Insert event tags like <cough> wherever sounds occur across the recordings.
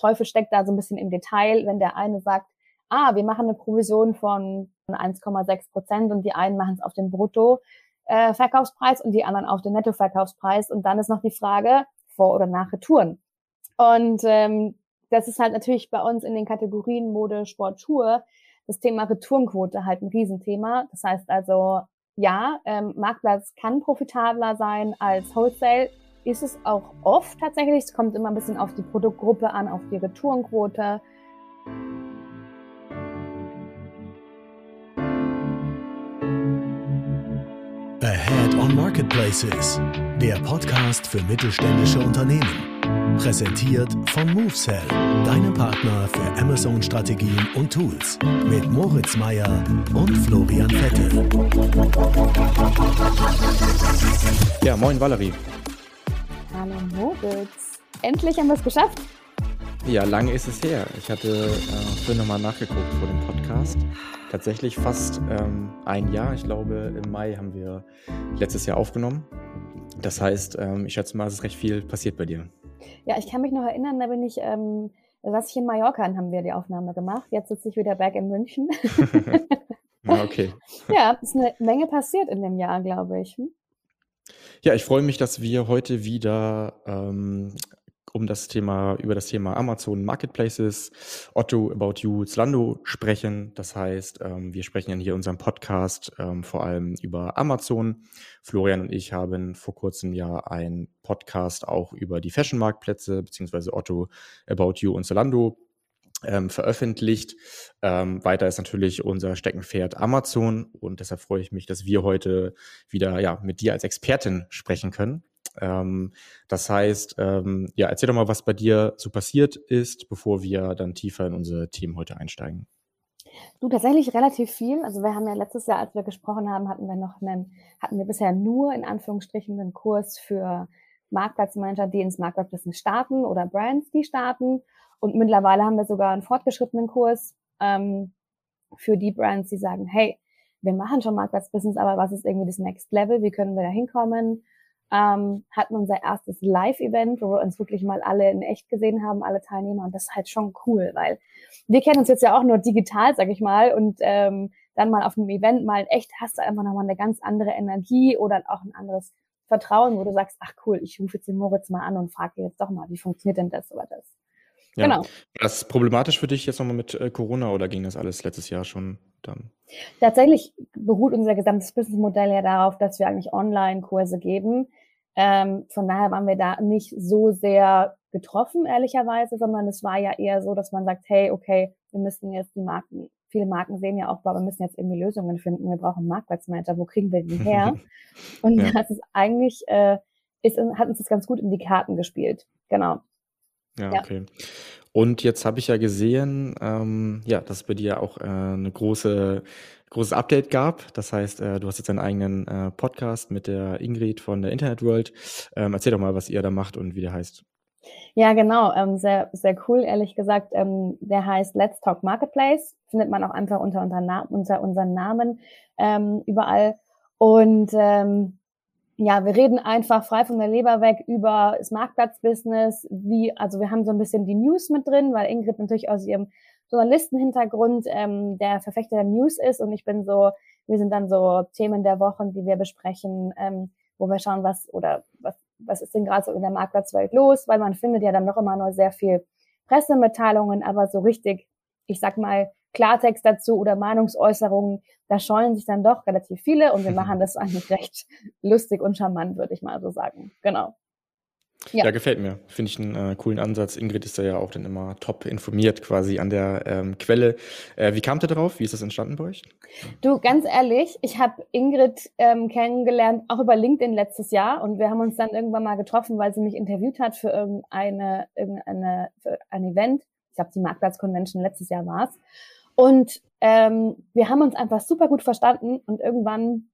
Teufel steckt da so ein bisschen im Detail, wenn der eine sagt, ah, wir machen eine Provision von 1,6 Prozent und die einen machen es auf den Brutto-Verkaufspreis äh, und die anderen auf den Netto-Verkaufspreis. Und dann ist noch die Frage, vor oder nach Retouren. Und ähm, das ist halt natürlich bei uns in den Kategorien Mode, Sport, Tour das Thema Retourenquote halt ein Riesenthema. Das heißt also, ja, ähm, Marktplatz kann profitabler sein als Wholesale. Ist es auch oft tatsächlich. Es kommt immer ein bisschen auf die Produktgruppe an, auf die Retourenquote. Ahead on Marketplaces, der Podcast für mittelständische Unternehmen. Präsentiert von MoveSell, deinem Partner für Amazon-Strategien und Tools. Mit Moritz Meyer und Florian Vettel. Ja, moin Valerie. Hallo Moritz. Endlich haben wir es geschafft. Ja, lange ist es her. Ich hatte äh, vorhin nochmal nachgeguckt vor dem Podcast. Tatsächlich fast ähm, ein Jahr. Ich glaube, im Mai haben wir letztes Jahr aufgenommen. Das heißt, ähm, ich schätze mal, es ist recht viel passiert bei dir. Ja, ich kann mich noch erinnern, da bin ich, ähm, saß ich in Mallorca und haben wir die Aufnahme gemacht. Jetzt sitze ich wieder back in München. <laughs> ja, okay. <laughs> Ja, ist eine Menge passiert in dem Jahr, glaube ich. Hm? Ja, ich freue mich, dass wir heute wieder ähm, um das Thema, über das Thema Amazon Marketplaces, Otto, About You, Zalando sprechen. Das heißt, ähm, wir sprechen in hier unserem Podcast ähm, vor allem über Amazon. Florian und ich haben vor kurzem ja einen Podcast auch über die Fashion Marktplätze, beziehungsweise Otto, About You und Zalando ähm, veröffentlicht. Ähm, weiter ist natürlich unser Steckenpferd Amazon und deshalb freue ich mich, dass wir heute wieder ja mit dir als Expertin sprechen können. Ähm, das heißt, ähm, ja, erzähl doch mal, was bei dir so passiert ist, bevor wir dann tiefer in unsere Themen heute einsteigen. Du, tatsächlich relativ viel. Also wir haben ja letztes Jahr, als wir gesprochen haben, hatten wir noch einen, hatten wir bisher nur in Anführungsstrichen einen Kurs für Marktplatzmanager, die ins Marktplatzbusiness starten oder Brands, die starten. Und mittlerweile haben wir sogar einen fortgeschrittenen Kurs ähm, für die Brands, die sagen, hey, wir machen schon Marktplatzbusiness, aber was ist irgendwie das Next Level? Wie können wir da hinkommen? ähm, hatten unser erstes Live-Event, wo wir uns wirklich mal alle in echt gesehen haben, alle Teilnehmer. Und das ist halt schon cool, weil wir kennen uns jetzt ja auch nur digital, sag ich mal, und ähm, dann mal auf einem Event mal in echt hast du einfach nochmal eine ganz andere Energie oder auch ein anderes Vertrauen, wo du sagst, ach cool, ich rufe jetzt den Moritz mal an und frage jetzt doch mal, wie funktioniert denn das oder das? Ja. Genau. War das problematisch für dich jetzt nochmal mit äh, Corona oder ging das alles letztes Jahr schon dann? Tatsächlich beruht unser gesamtes Businessmodell ja darauf, dass wir eigentlich Online-Kurse geben. Ähm, von daher waren wir da nicht so sehr getroffen, ehrlicherweise, sondern es war ja eher so, dass man sagt, hey, okay, wir müssen jetzt die Marken, viele Marken sehen ja auch, wir müssen jetzt irgendwie Lösungen finden, wir brauchen Marktplatzmanager, wo kriegen wir die <laughs> her? Und ja. das ist eigentlich, äh, ist, hat uns das ganz gut in die Karten gespielt. Genau. Ja, ja. okay. Und jetzt habe ich ja gesehen, ähm, ja, dass es bei dir auch äh, eine große großes Update gab. Das heißt, äh, du hast jetzt einen eigenen äh, Podcast mit der Ingrid von der Internet World. Ähm, erzähl doch mal, was ihr da macht und wie der heißt. Ja, genau. Ähm, sehr, sehr cool, ehrlich gesagt. Ähm, der heißt Let's Talk Marketplace. Findet man auch einfach unter, unter, unter unseren Namen ähm, überall. Und ähm, ja, wir reden einfach frei von der Leber weg über das Marktplatzbusiness, wie, also wir haben so ein bisschen die News mit drin, weil Ingrid natürlich aus ihrem Journalistenhintergrund ähm, der Verfechter der News ist und ich bin so, wir sind dann so Themen der Wochen, die wir besprechen, ähm, wo wir schauen, was oder was, was ist denn gerade so in der Marktplatzwelt los, weil man findet ja dann noch immer nur sehr viel Pressemitteilungen, aber so richtig, ich sag mal, Klartext dazu oder Meinungsäußerungen, da scheuen sich dann doch relativ viele und wir <laughs> machen das eigentlich recht lustig und charmant, würde ich mal so sagen. Genau. Ja. ja, gefällt mir. Finde ich einen äh, coolen Ansatz. Ingrid ist da ja auch dann immer top informiert quasi an der ähm, Quelle. Äh, wie kamt ihr darauf? Wie ist das entstanden bei euch? Du, ganz ehrlich, ich habe Ingrid ähm, kennengelernt, auch über LinkedIn letztes Jahr und wir haben uns dann irgendwann mal getroffen, weil sie mich interviewt hat für irgendeine, irgendeine für ein Event. Ich glaube, die Marktplatz-Convention letztes Jahr war's. Und ähm, wir haben uns einfach super gut verstanden und irgendwann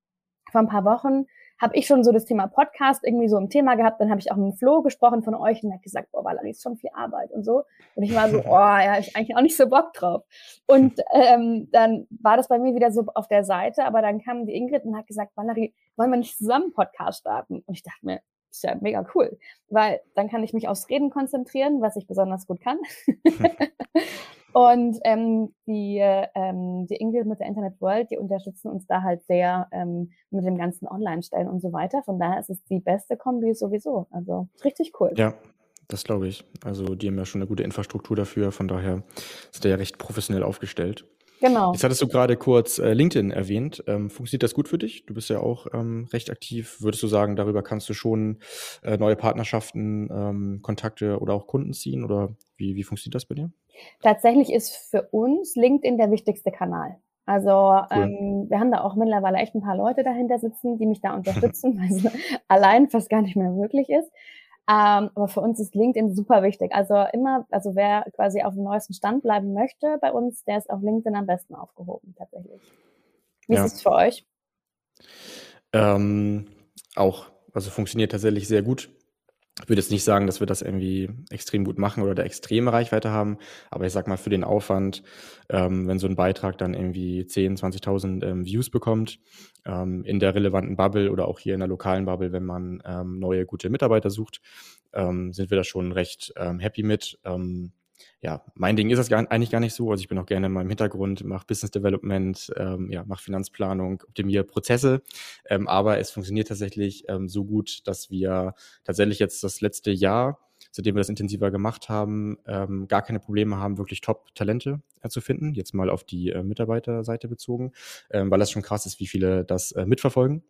vor ein paar Wochen habe ich schon so das Thema Podcast irgendwie so im Thema gehabt. Dann habe ich auch mit Flo gesprochen von euch und hat gesagt, boah, Valerie, ist schon viel Arbeit und so. Und ich war so, <laughs> oh, ja, ich eigentlich auch nicht so Bock drauf. Und ähm, dann war das bei mir wieder so auf der Seite, aber dann kam die Ingrid und hat gesagt, Valerie, wollen wir nicht zusammen Podcast starten? Und ich dachte mir, ist ja mega cool, weil dann kann ich mich aufs Reden konzentrieren, was ich besonders gut kann. <laughs> <laughs> und ähm, die, ähm, die Ingrid mit der Internet World, die unterstützen uns da halt sehr ähm, mit dem ganzen Online-Stellen und so weiter. Von daher ist es die beste Kombi sowieso. Also richtig cool. Ja, das glaube ich. Also die haben ja schon eine gute Infrastruktur dafür, von daher ist der ja recht professionell aufgestellt. Genau. Jetzt hattest du gerade kurz äh, LinkedIn erwähnt. Ähm, funktioniert das gut für dich? Du bist ja auch ähm, recht aktiv. Würdest du sagen, darüber kannst du schon äh, neue Partnerschaften, ähm, Kontakte oder auch Kunden ziehen? Oder wie, wie funktioniert das bei dir? Tatsächlich ist für uns LinkedIn der wichtigste Kanal. Also cool. ähm, wir haben da auch mittlerweile echt ein paar Leute dahinter sitzen, die mich da <laughs> unterstützen, weil es allein fast gar nicht mehr möglich ist. Ähm, aber für uns ist LinkedIn super wichtig. Also immer, also wer quasi auf dem neuesten Stand bleiben möchte bei uns, der ist auf LinkedIn am besten aufgehoben, tatsächlich. Wie ja. ist es für euch? Ähm, auch, also funktioniert tatsächlich sehr gut. Ich würde jetzt nicht sagen, dass wir das irgendwie extrem gut machen oder der extreme Reichweite haben, aber ich sag mal für den Aufwand, ähm, wenn so ein Beitrag dann irgendwie 10, 20.000 ähm, Views bekommt, ähm, in der relevanten Bubble oder auch hier in der lokalen Bubble, wenn man ähm, neue gute Mitarbeiter sucht, ähm, sind wir da schon recht ähm, happy mit. Ja, mein Ding ist das gar, eigentlich gar nicht so. Also ich bin auch gerne in meinem Hintergrund, mache Business Development, ähm, ja, mache Finanzplanung, optimiere Prozesse. Ähm, aber es funktioniert tatsächlich ähm, so gut, dass wir tatsächlich jetzt das letzte Jahr, seitdem wir das intensiver gemacht haben, ähm, gar keine Probleme haben, wirklich Top-Talente äh, zu finden. Jetzt mal auf die äh, Mitarbeiterseite bezogen, ähm, weil das schon krass ist, wie viele das äh, mitverfolgen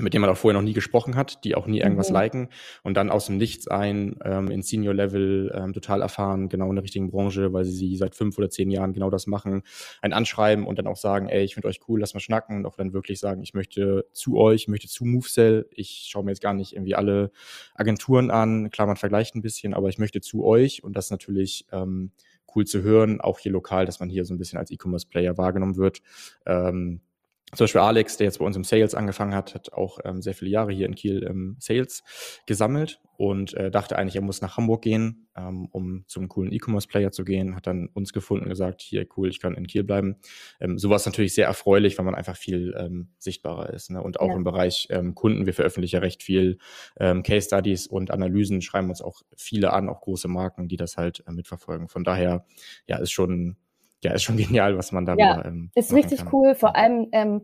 mit dem man auch vorher noch nie gesprochen hat, die auch nie irgendwas mhm. liken und dann aus dem Nichts ein ähm, in Senior Level ähm, total erfahren, genau in der richtigen Branche, weil sie, sie seit fünf oder zehn Jahren genau das machen, ein Anschreiben und dann auch sagen, ey, ich finde euch cool, lass mal schnacken und auch dann wirklich sagen, ich möchte zu euch, ich möchte zu MoveSell, ich schaue mir jetzt gar nicht irgendwie alle Agenturen an, klar, man vergleicht ein bisschen, aber ich möchte zu euch und das ist natürlich ähm, cool zu hören, auch hier lokal, dass man hier so ein bisschen als E-Commerce-Player wahrgenommen wird. Ähm, zum Beispiel Alex, der jetzt bei uns im Sales angefangen hat, hat auch ähm, sehr viele Jahre hier in Kiel im Sales gesammelt und äh, dachte eigentlich, er muss nach Hamburg gehen, ähm, um zum coolen E-Commerce-Player zu gehen, hat dann uns gefunden und gesagt, hier cool, ich kann in Kiel bleiben. Ähm, sowas natürlich sehr erfreulich, weil man einfach viel ähm, sichtbarer ist. Ne? Und auch ja. im Bereich ähm, Kunden, wir veröffentlichen ja recht viel ähm, Case Studies und Analysen, schreiben uns auch viele an, auch große Marken, die das halt äh, mitverfolgen. Von daher, ja, ist schon ja, ist schon <laughs> genial, was man da ja, ähm, ist richtig kann. cool. Vor allem, ähm,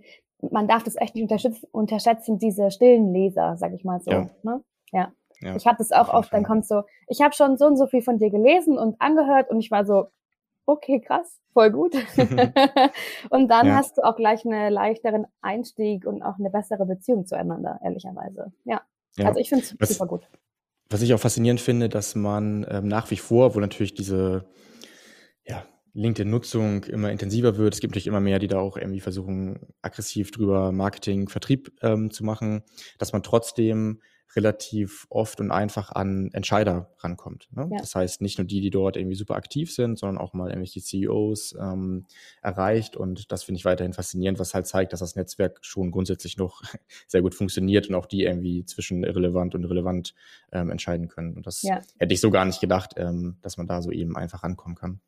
man darf das echt nicht unterschätzen, diese stillen Leser, sag ich mal so. Ja. Ne? ja. ja. Ich habe das auch oft, dann kommt so, ich habe schon so und so viel von dir gelesen und angehört und ich war so, okay, krass, voll gut. <laughs> <laughs> und dann ja. hast du auch gleich einen leichteren Einstieg und auch eine bessere Beziehung zueinander, ehrlicherweise. Ja. Also ich finde es super gut. Was ich auch faszinierend finde, dass man ähm, nach wie vor, wo natürlich diese LinkedIn-Nutzung immer intensiver wird. Es gibt natürlich immer mehr, die da auch irgendwie versuchen, aggressiv drüber Marketing, Vertrieb ähm, zu machen, dass man trotzdem relativ oft und einfach an Entscheider rankommt. Ne? Ja. Das heißt, nicht nur die, die dort irgendwie super aktiv sind, sondern auch mal irgendwelche CEOs ähm, erreicht. Und das finde ich weiterhin faszinierend, was halt zeigt, dass das Netzwerk schon grundsätzlich noch <laughs> sehr gut funktioniert und auch die irgendwie zwischen irrelevant und relevant ähm, entscheiden können. Und das ja. hätte ich so gar nicht gedacht, ähm, dass man da so eben einfach rankommen kann.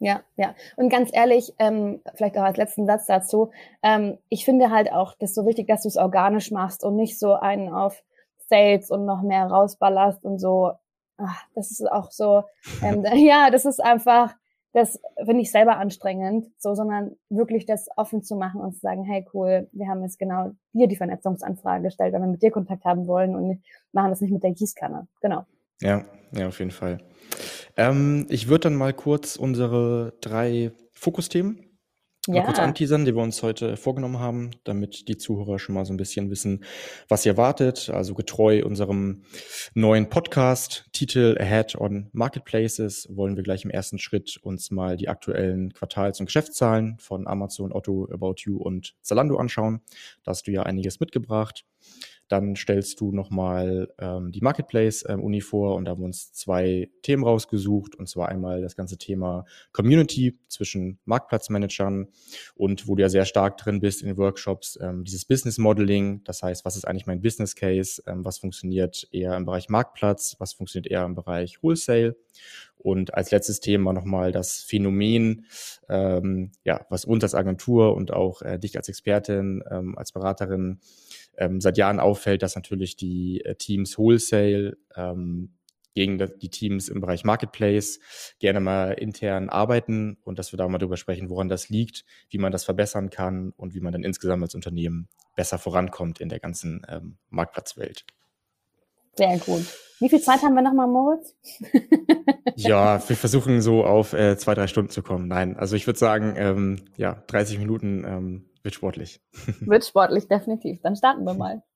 Ja, ja. Und ganz ehrlich, ähm, vielleicht auch als letzten Satz dazu, ähm, ich finde halt auch das so wichtig, dass du es organisch machst und nicht so einen auf Sales und noch mehr rausballerst und so. Ach, das ist auch so, ähm, <laughs> ja, das ist einfach, das finde ich selber anstrengend, so, sondern wirklich das offen zu machen und zu sagen, hey cool, wir haben jetzt genau dir die Vernetzungsanfrage gestellt, wenn wir mit dir Kontakt haben wollen und machen das nicht mit der Gießkanne. Genau. Ja, ja, auf jeden Fall. Ähm, ich würde dann mal kurz unsere drei Fokusthemen mal kurz anteasern, die wir uns heute vorgenommen haben, damit die Zuhörer schon mal so ein bisschen wissen, was ihr erwartet. Also getreu unserem neuen Podcast, Titel Ahead on Marketplaces, wollen wir gleich im ersten Schritt uns mal die aktuellen Quartals- und Geschäftszahlen von Amazon, Otto, About You und Zalando anschauen. Da hast du ja einiges mitgebracht. Dann stellst du nochmal ähm, die Marketplace-Uni ähm, vor und da haben wir uns zwei Themen rausgesucht. Und zwar einmal das ganze Thema Community zwischen Marktplatzmanagern und wo du ja sehr stark drin bist in den Workshops, ähm, dieses Business Modeling. Das heißt, was ist eigentlich mein Business Case? Ähm, was funktioniert eher im Bereich Marktplatz? Was funktioniert eher im Bereich Wholesale? Und als letztes Thema nochmal das Phänomen, ähm, ja, was uns als Agentur und auch äh, dich als Expertin, ähm, als Beraterin ähm, seit Jahren auffällt, dass natürlich die äh, Teams Wholesale ähm, gegen die Teams im Bereich Marketplace gerne mal intern arbeiten und dass wir da mal drüber sprechen, woran das liegt, wie man das verbessern kann und wie man dann insgesamt als Unternehmen besser vorankommt in der ganzen ähm, Marktplatzwelt. Sehr gut. Wie viel Zeit haben wir nochmal, Moritz? <laughs> ja, wir versuchen so auf äh, zwei, drei Stunden zu kommen. Nein, also ich würde sagen, ähm, ja, 30 Minuten ähm, wird sportlich. <laughs> Wird sportlich, definitiv. Dann starten wir mal. <laughs>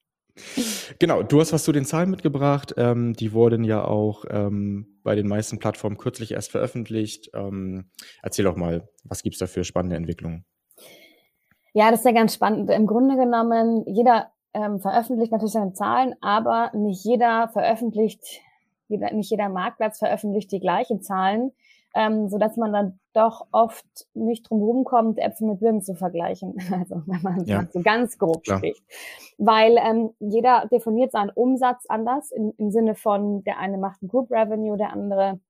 Genau, du hast was zu den Zahlen mitgebracht. Ähm, die wurden ja auch ähm, bei den meisten Plattformen kürzlich erst veröffentlicht. Ähm, erzähl doch mal, was gibt es da für spannende Entwicklungen? Ja, das ist ja ganz spannend. Im Grunde genommen, jeder ähm, veröffentlicht natürlich seine Zahlen, aber nicht jeder veröffentlicht, jeder, nicht jeder Marktplatz veröffentlicht die gleichen Zahlen ähm, so dass man dann doch oft nicht drum rumkommt, Äpfel mit Birnen zu vergleichen. <laughs> Also wenn man ja. so ganz grob Klar. spricht. Weil ähm, jeder definiert seinen Umsatz anders im, im Sinne von, der eine macht ein Group Revenue, der andere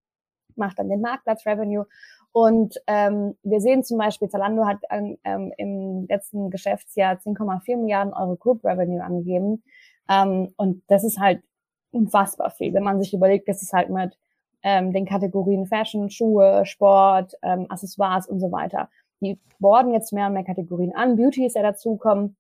macht dann den Marktplatz Revenue. Und ähm, wir sehen zum Beispiel, Zalando hat ähm, im letzten Geschäftsjahr 10,4 Milliarden Euro Group Revenue angegeben. Ähm, und das ist halt unfassbar viel, wenn man sich überlegt, dass es halt mit ähm, den Kategorien Fashion, Schuhe, Sport, ähm, Accessoires und so weiter. Die borden jetzt mehr und mehr Kategorien an. Beauty ist ja dazukommen.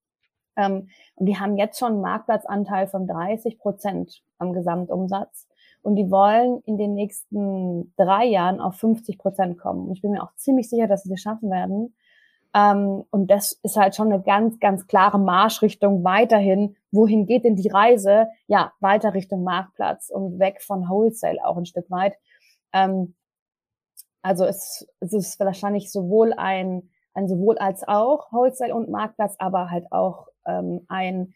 Ähm, und die haben jetzt schon einen Marktplatzanteil von 30 Prozent am Gesamtumsatz. Und die wollen in den nächsten drei Jahren auf 50 Prozent kommen. Und ich bin mir auch ziemlich sicher, dass sie das schaffen werden. Ähm, und das ist halt schon eine ganz, ganz klare Marschrichtung weiterhin. Wohin geht denn die Reise? Ja, weiter Richtung Marktplatz und weg von Wholesale auch ein Stück weit. Ähm, also es, es ist wahrscheinlich sowohl ein, ein sowohl als auch Wholesale und Marktplatz, aber halt auch ähm, ein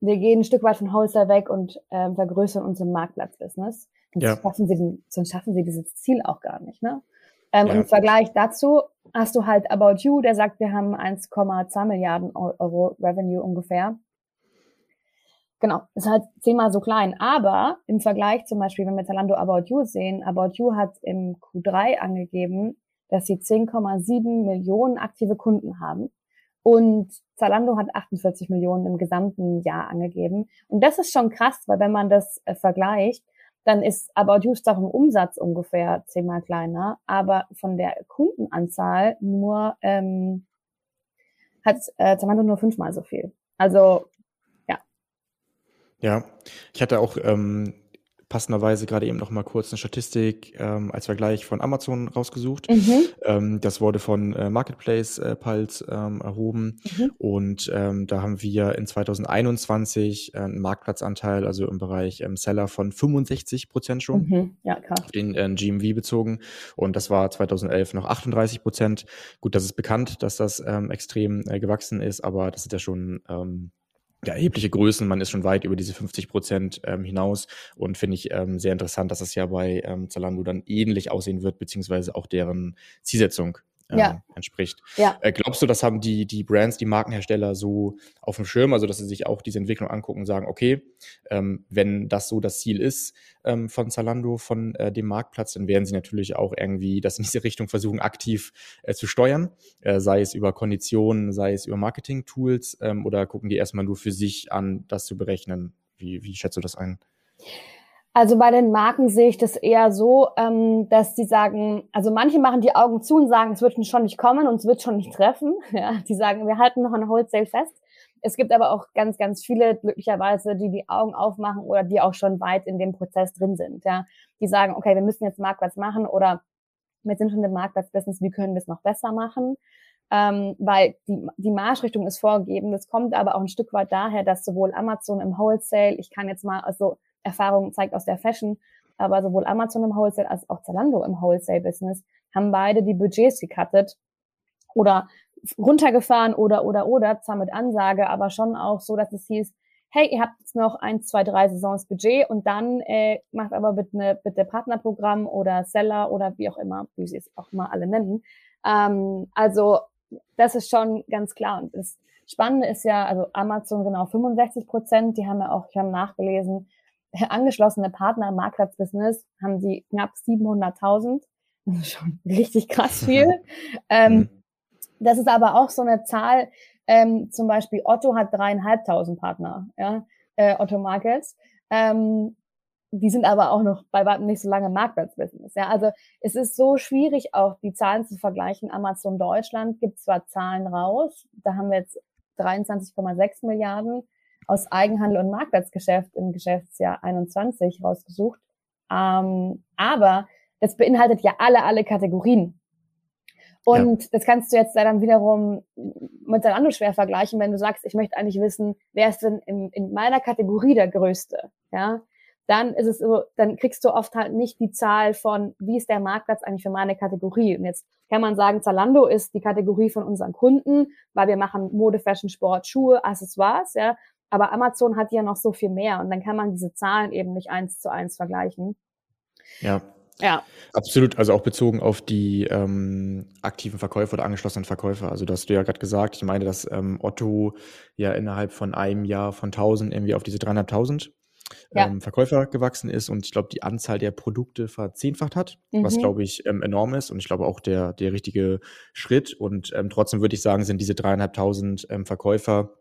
wir gehen ein Stück weit von Wholesale weg und ähm, vergrößern unser Marktplatzbusiness. Sonst, ja. schaffen sie den, sonst schaffen sie dieses Ziel auch gar nicht. Ne? Ähm, ja. Und im Vergleich dazu hast du halt About You, der sagt, wir haben 1,2 Milliarden Euro Revenue ungefähr. Genau, ist halt zehnmal so klein. Aber im Vergleich zum Beispiel, wenn wir Zalando About You sehen, About You hat im Q3 angegeben, dass sie 10,7 Millionen aktive Kunden haben. Und Zalando hat 48 Millionen im gesamten Jahr angegeben. Und das ist schon krass, weil wenn man das äh, vergleicht, dann ist About You doch im Umsatz ungefähr zehnmal kleiner, aber von der Kundenanzahl nur ähm, hat äh, Zalando nur fünfmal so viel. Also ja. Ja, ich hatte auch ähm, passenderweise gerade eben noch mal kurz eine Statistik ähm, als Vergleich von Amazon rausgesucht. Mhm. Ähm, das wurde von äh, Marketplace äh, Pulse ähm, erhoben mhm. und ähm, da haben wir in 2021 äh, einen Marktplatzanteil, also im Bereich ähm, Seller von 65 Prozent schon. Mhm. Ja, klar. Auf den äh, GMV bezogen und das war 2011 noch 38 Prozent. Gut, das ist bekannt, dass das ähm, extrem äh, gewachsen ist, aber das ist ja schon ähm, ja, erhebliche Größen. Man ist schon weit über diese 50 Prozent ähm, hinaus und finde ich ähm, sehr interessant, dass das ja bei ähm, Zalando dann ähnlich aussehen wird, beziehungsweise auch deren Zielsetzung äh, ja. entspricht. Ja. Äh, glaubst du, das haben die, die Brands, die Markenhersteller so auf dem Schirm, also dass sie sich auch diese Entwicklung angucken und sagen, okay, ähm, wenn das so das Ziel ist ähm, von Zalando, von äh, dem Marktplatz, dann werden sie natürlich auch irgendwie das in diese Richtung versuchen, aktiv äh, zu steuern, äh, sei es über Konditionen, sei es über Marketing-Tools ähm, oder gucken die erstmal nur für sich an, das zu berechnen? Wie, wie schätzt du das ein? Also bei den Marken sehe ich das eher so, ähm, dass die sagen, also manche machen die Augen zu und sagen, es wird schon nicht kommen und es wird schon nicht treffen. <laughs> Ja, die sagen, wir halten noch an Wholesale fest. Es gibt aber auch ganz, ganz viele glücklicherweise, die die Augen aufmachen oder die auch schon weit in dem Prozess drin sind. Ja, die sagen, okay, wir müssen jetzt Marktplatz machen oder wir sind schon im Marktplatzbusiness, wie können wir es noch besser machen? Ähm, weil die, die Marschrichtung ist vorgegeben. Das kommt aber auch ein Stück weit daher, dass sowohl Amazon im Wholesale, ich kann jetzt mal, also Erfahrung zeigt aus der Fashion, aber sowohl Amazon im Wholesale als auch Zalando im Wholesale-Business haben beide die Budgets gecuttet oder runtergefahren oder, oder, oder, zwar mit Ansage, aber schon auch so, dass es hieß, hey, ihr habt jetzt noch eins, zwei, drei Saisons Budget und dann äh, macht aber bitte, ne, bitte Partnerprogramm oder Seller oder wie auch immer, wie sie es auch mal alle nennen. Ähm, also das ist schon ganz klar. Und das Spannende ist ja, also Amazon genau 65 Prozent, die haben ja auch, ich habe nachgelesen, <laughs> angeschlossene Partner im Marktplatzbusiness haben sie knapp 700.000. Das ist schon <laughs> richtig krass viel. <laughs> ähm, mhm. das ist aber auch so eine Zahl, ähm, zum Beispiel Otto hat dreieinhalbtausend Partner, ja, äh, Otto Markets. Ähm, die sind aber auch noch bei weitem nicht so lange im Marktplatzbusiness. Ja, also es ist so schwierig, auch die Zahlen zu vergleichen. Amazon Deutschland gibt zwar Zahlen raus, da haben wir jetzt 23,6 Milliarden aus Eigenhandel und Marktplatzgeschäft im Geschäftsjahr 21 rausgesucht. Ähm, aber das beinhaltet ja alle, alle Kategorien. Und ja. das kannst du jetzt dann wiederum mit Zalando schwer vergleichen, wenn du sagst, ich möchte eigentlich wissen, wer ist denn in, in meiner Kategorie der Größte? Ja, dann ist es so, dann kriegst du oft halt nicht die Zahl von, wie ist der Marktplatz eigentlich für meine Kategorie. Und jetzt kann man sagen, Zalando ist die Kategorie von unseren Kunden, weil wir machen Mode, Fashion, Sport, Schuhe, Accessoires, ja. Aber Amazon hat ja noch so viel mehr und dann kann man diese Zahlen eben nicht eins zu eins vergleichen. Ja. Ja. Absolut, also auch bezogen auf die ähm, aktiven Verkäufer oder angeschlossenen Verkäufer. Also das hast du ja gerade gesagt, ich meine, dass ähm, Otto ja innerhalb von einem Jahr von 1000 irgendwie auf diese 300.000 ja. ähm, Verkäufer gewachsen ist und ich glaube, die Anzahl der Produkte verzehnfacht hat, mhm. was glaube ich ähm, enorm ist und ich glaube auch der, der richtige Schritt. Und ähm, trotzdem würde ich sagen, sind diese dreieinhalbtausend ähm, Verkäufer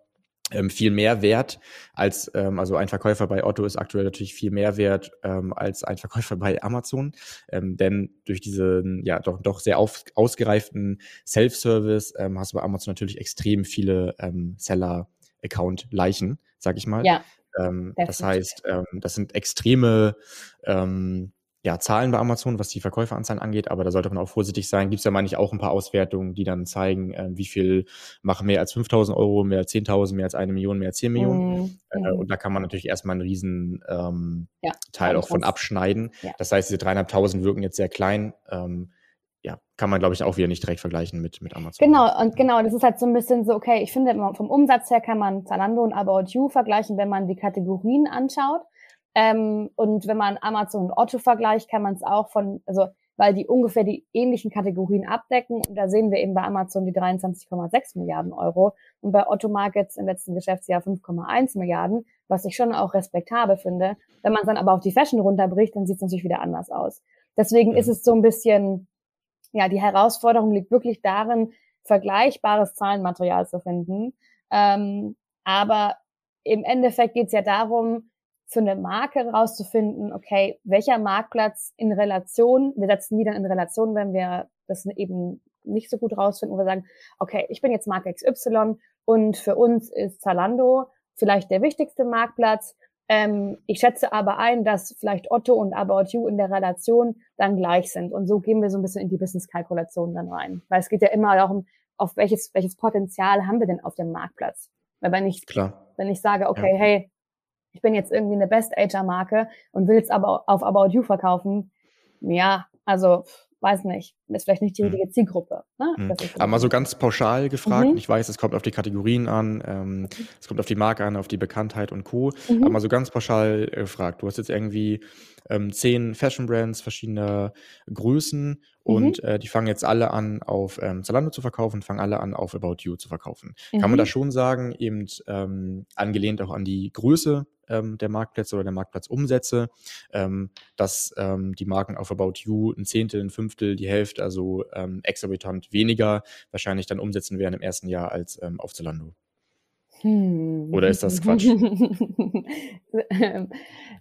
ähm, viel mehr wert als, ähm, also ein Verkäufer bei Otto ist aktuell natürlich viel mehr wert ähm, als ein Verkäufer bei Amazon, ähm, denn durch diesen ja doch, doch sehr auf, ausgereiften Self-Service ähm, hast du bei Amazon natürlich extrem viele ähm, Seller-Account-Leichen, sag ich mal. Ja. Ähm, das heißt, ähm, das sind extreme ähm, ja, Zahlen bei Amazon, was die Verkäuferanzahlen angeht, aber da sollte man auch vorsichtig sein. Gibt es ja meine ich auch ein paar Auswertungen, die dann zeigen, äh, wie viel machen mehr als 5.000 Euro, mehr als 10.000, mehr als eine Million, mehr als 10 Millionen. Mhm. Äh, mhm. und da kann man natürlich erstmal einen riesen ähm, ja, Teil auch von abschneiden. Ja. Das heißt, diese 3.500 wirken jetzt sehr klein. Ähm, ja, kann man, glaube ich, auch wieder nicht direkt vergleichen mit, mit Amazon. Genau, und genau, das ist halt so ein bisschen so, okay, ich finde, vom Umsatz her kann man Zalando und About You vergleichen, wenn man die Kategorien anschaut. Ähm, und wenn man Amazon und Otto vergleicht, kann man es auch von, also weil die ungefähr die ähnlichen Kategorien abdecken. Und da sehen wir eben bei Amazon die 23,6 Milliarden Euro und bei Otto Markets im letzten Geschäftsjahr 5,1 Milliarden, was ich schon auch respektabel finde. Wenn man es dann aber auf die Fashion runterbricht, dann sieht es natürlich wieder anders aus. Deswegen ist es so ein bisschen, ja, die Herausforderung liegt wirklich darin, vergleichbares Zahlenmaterial zu finden. Ähm, aber im Endeffekt geht es ja darum, für eine Marke herauszufinden, okay, welcher Marktplatz in Relation, wir setzen die dann in Relation, wenn wir das eben nicht so gut rausfinden, wo wir sagen, okay, ich bin jetzt Marke XY und für uns ist Zalando vielleicht der wichtigste Marktplatz. Ähm, ich schätze aber ein, dass vielleicht Otto und About You in der Relation dann gleich sind. Und so gehen wir so ein bisschen in die Business-Kalkulation dann rein. Weil es geht ja immer darum, auf welches, welches Potenzial haben wir denn auf dem Marktplatz? Weil wenn ich, Klar. wenn ich sage, okay, ja. hey, ich bin jetzt irgendwie eine Best-Ager-Marke und will es aber auf About You verkaufen, ja, also weiß nicht, ist vielleicht nicht die mhm. richtige Zielgruppe. Ne? Mhm. Aber mal so ganz pauschal gefragt, mhm. ich weiß, es kommt auf die Kategorien an, ähm, mhm. es kommt auf die Marke an, auf die Bekanntheit und Co. Mhm. Aber mal so ganz pauschal gefragt, du hast jetzt irgendwie ähm, zehn Fashion-Brands verschiedener Größen und mhm. äh, die fangen jetzt alle an, auf ähm, Zalando zu verkaufen, fangen alle an, auf About You zu verkaufen. Kann man da schon sagen, eben ähm, angelehnt auch an die Größe ähm, der Marktplätze oder der Marktplatzumsätze, ähm, dass ähm, die Marken auf About You ein Zehntel, ein Fünftel, die Hälfte, also ähm, exorbitant weniger wahrscheinlich dann umsetzen werden im ersten Jahr als ähm, auf Zalando. Hm. Oder ist das Quatsch? <laughs>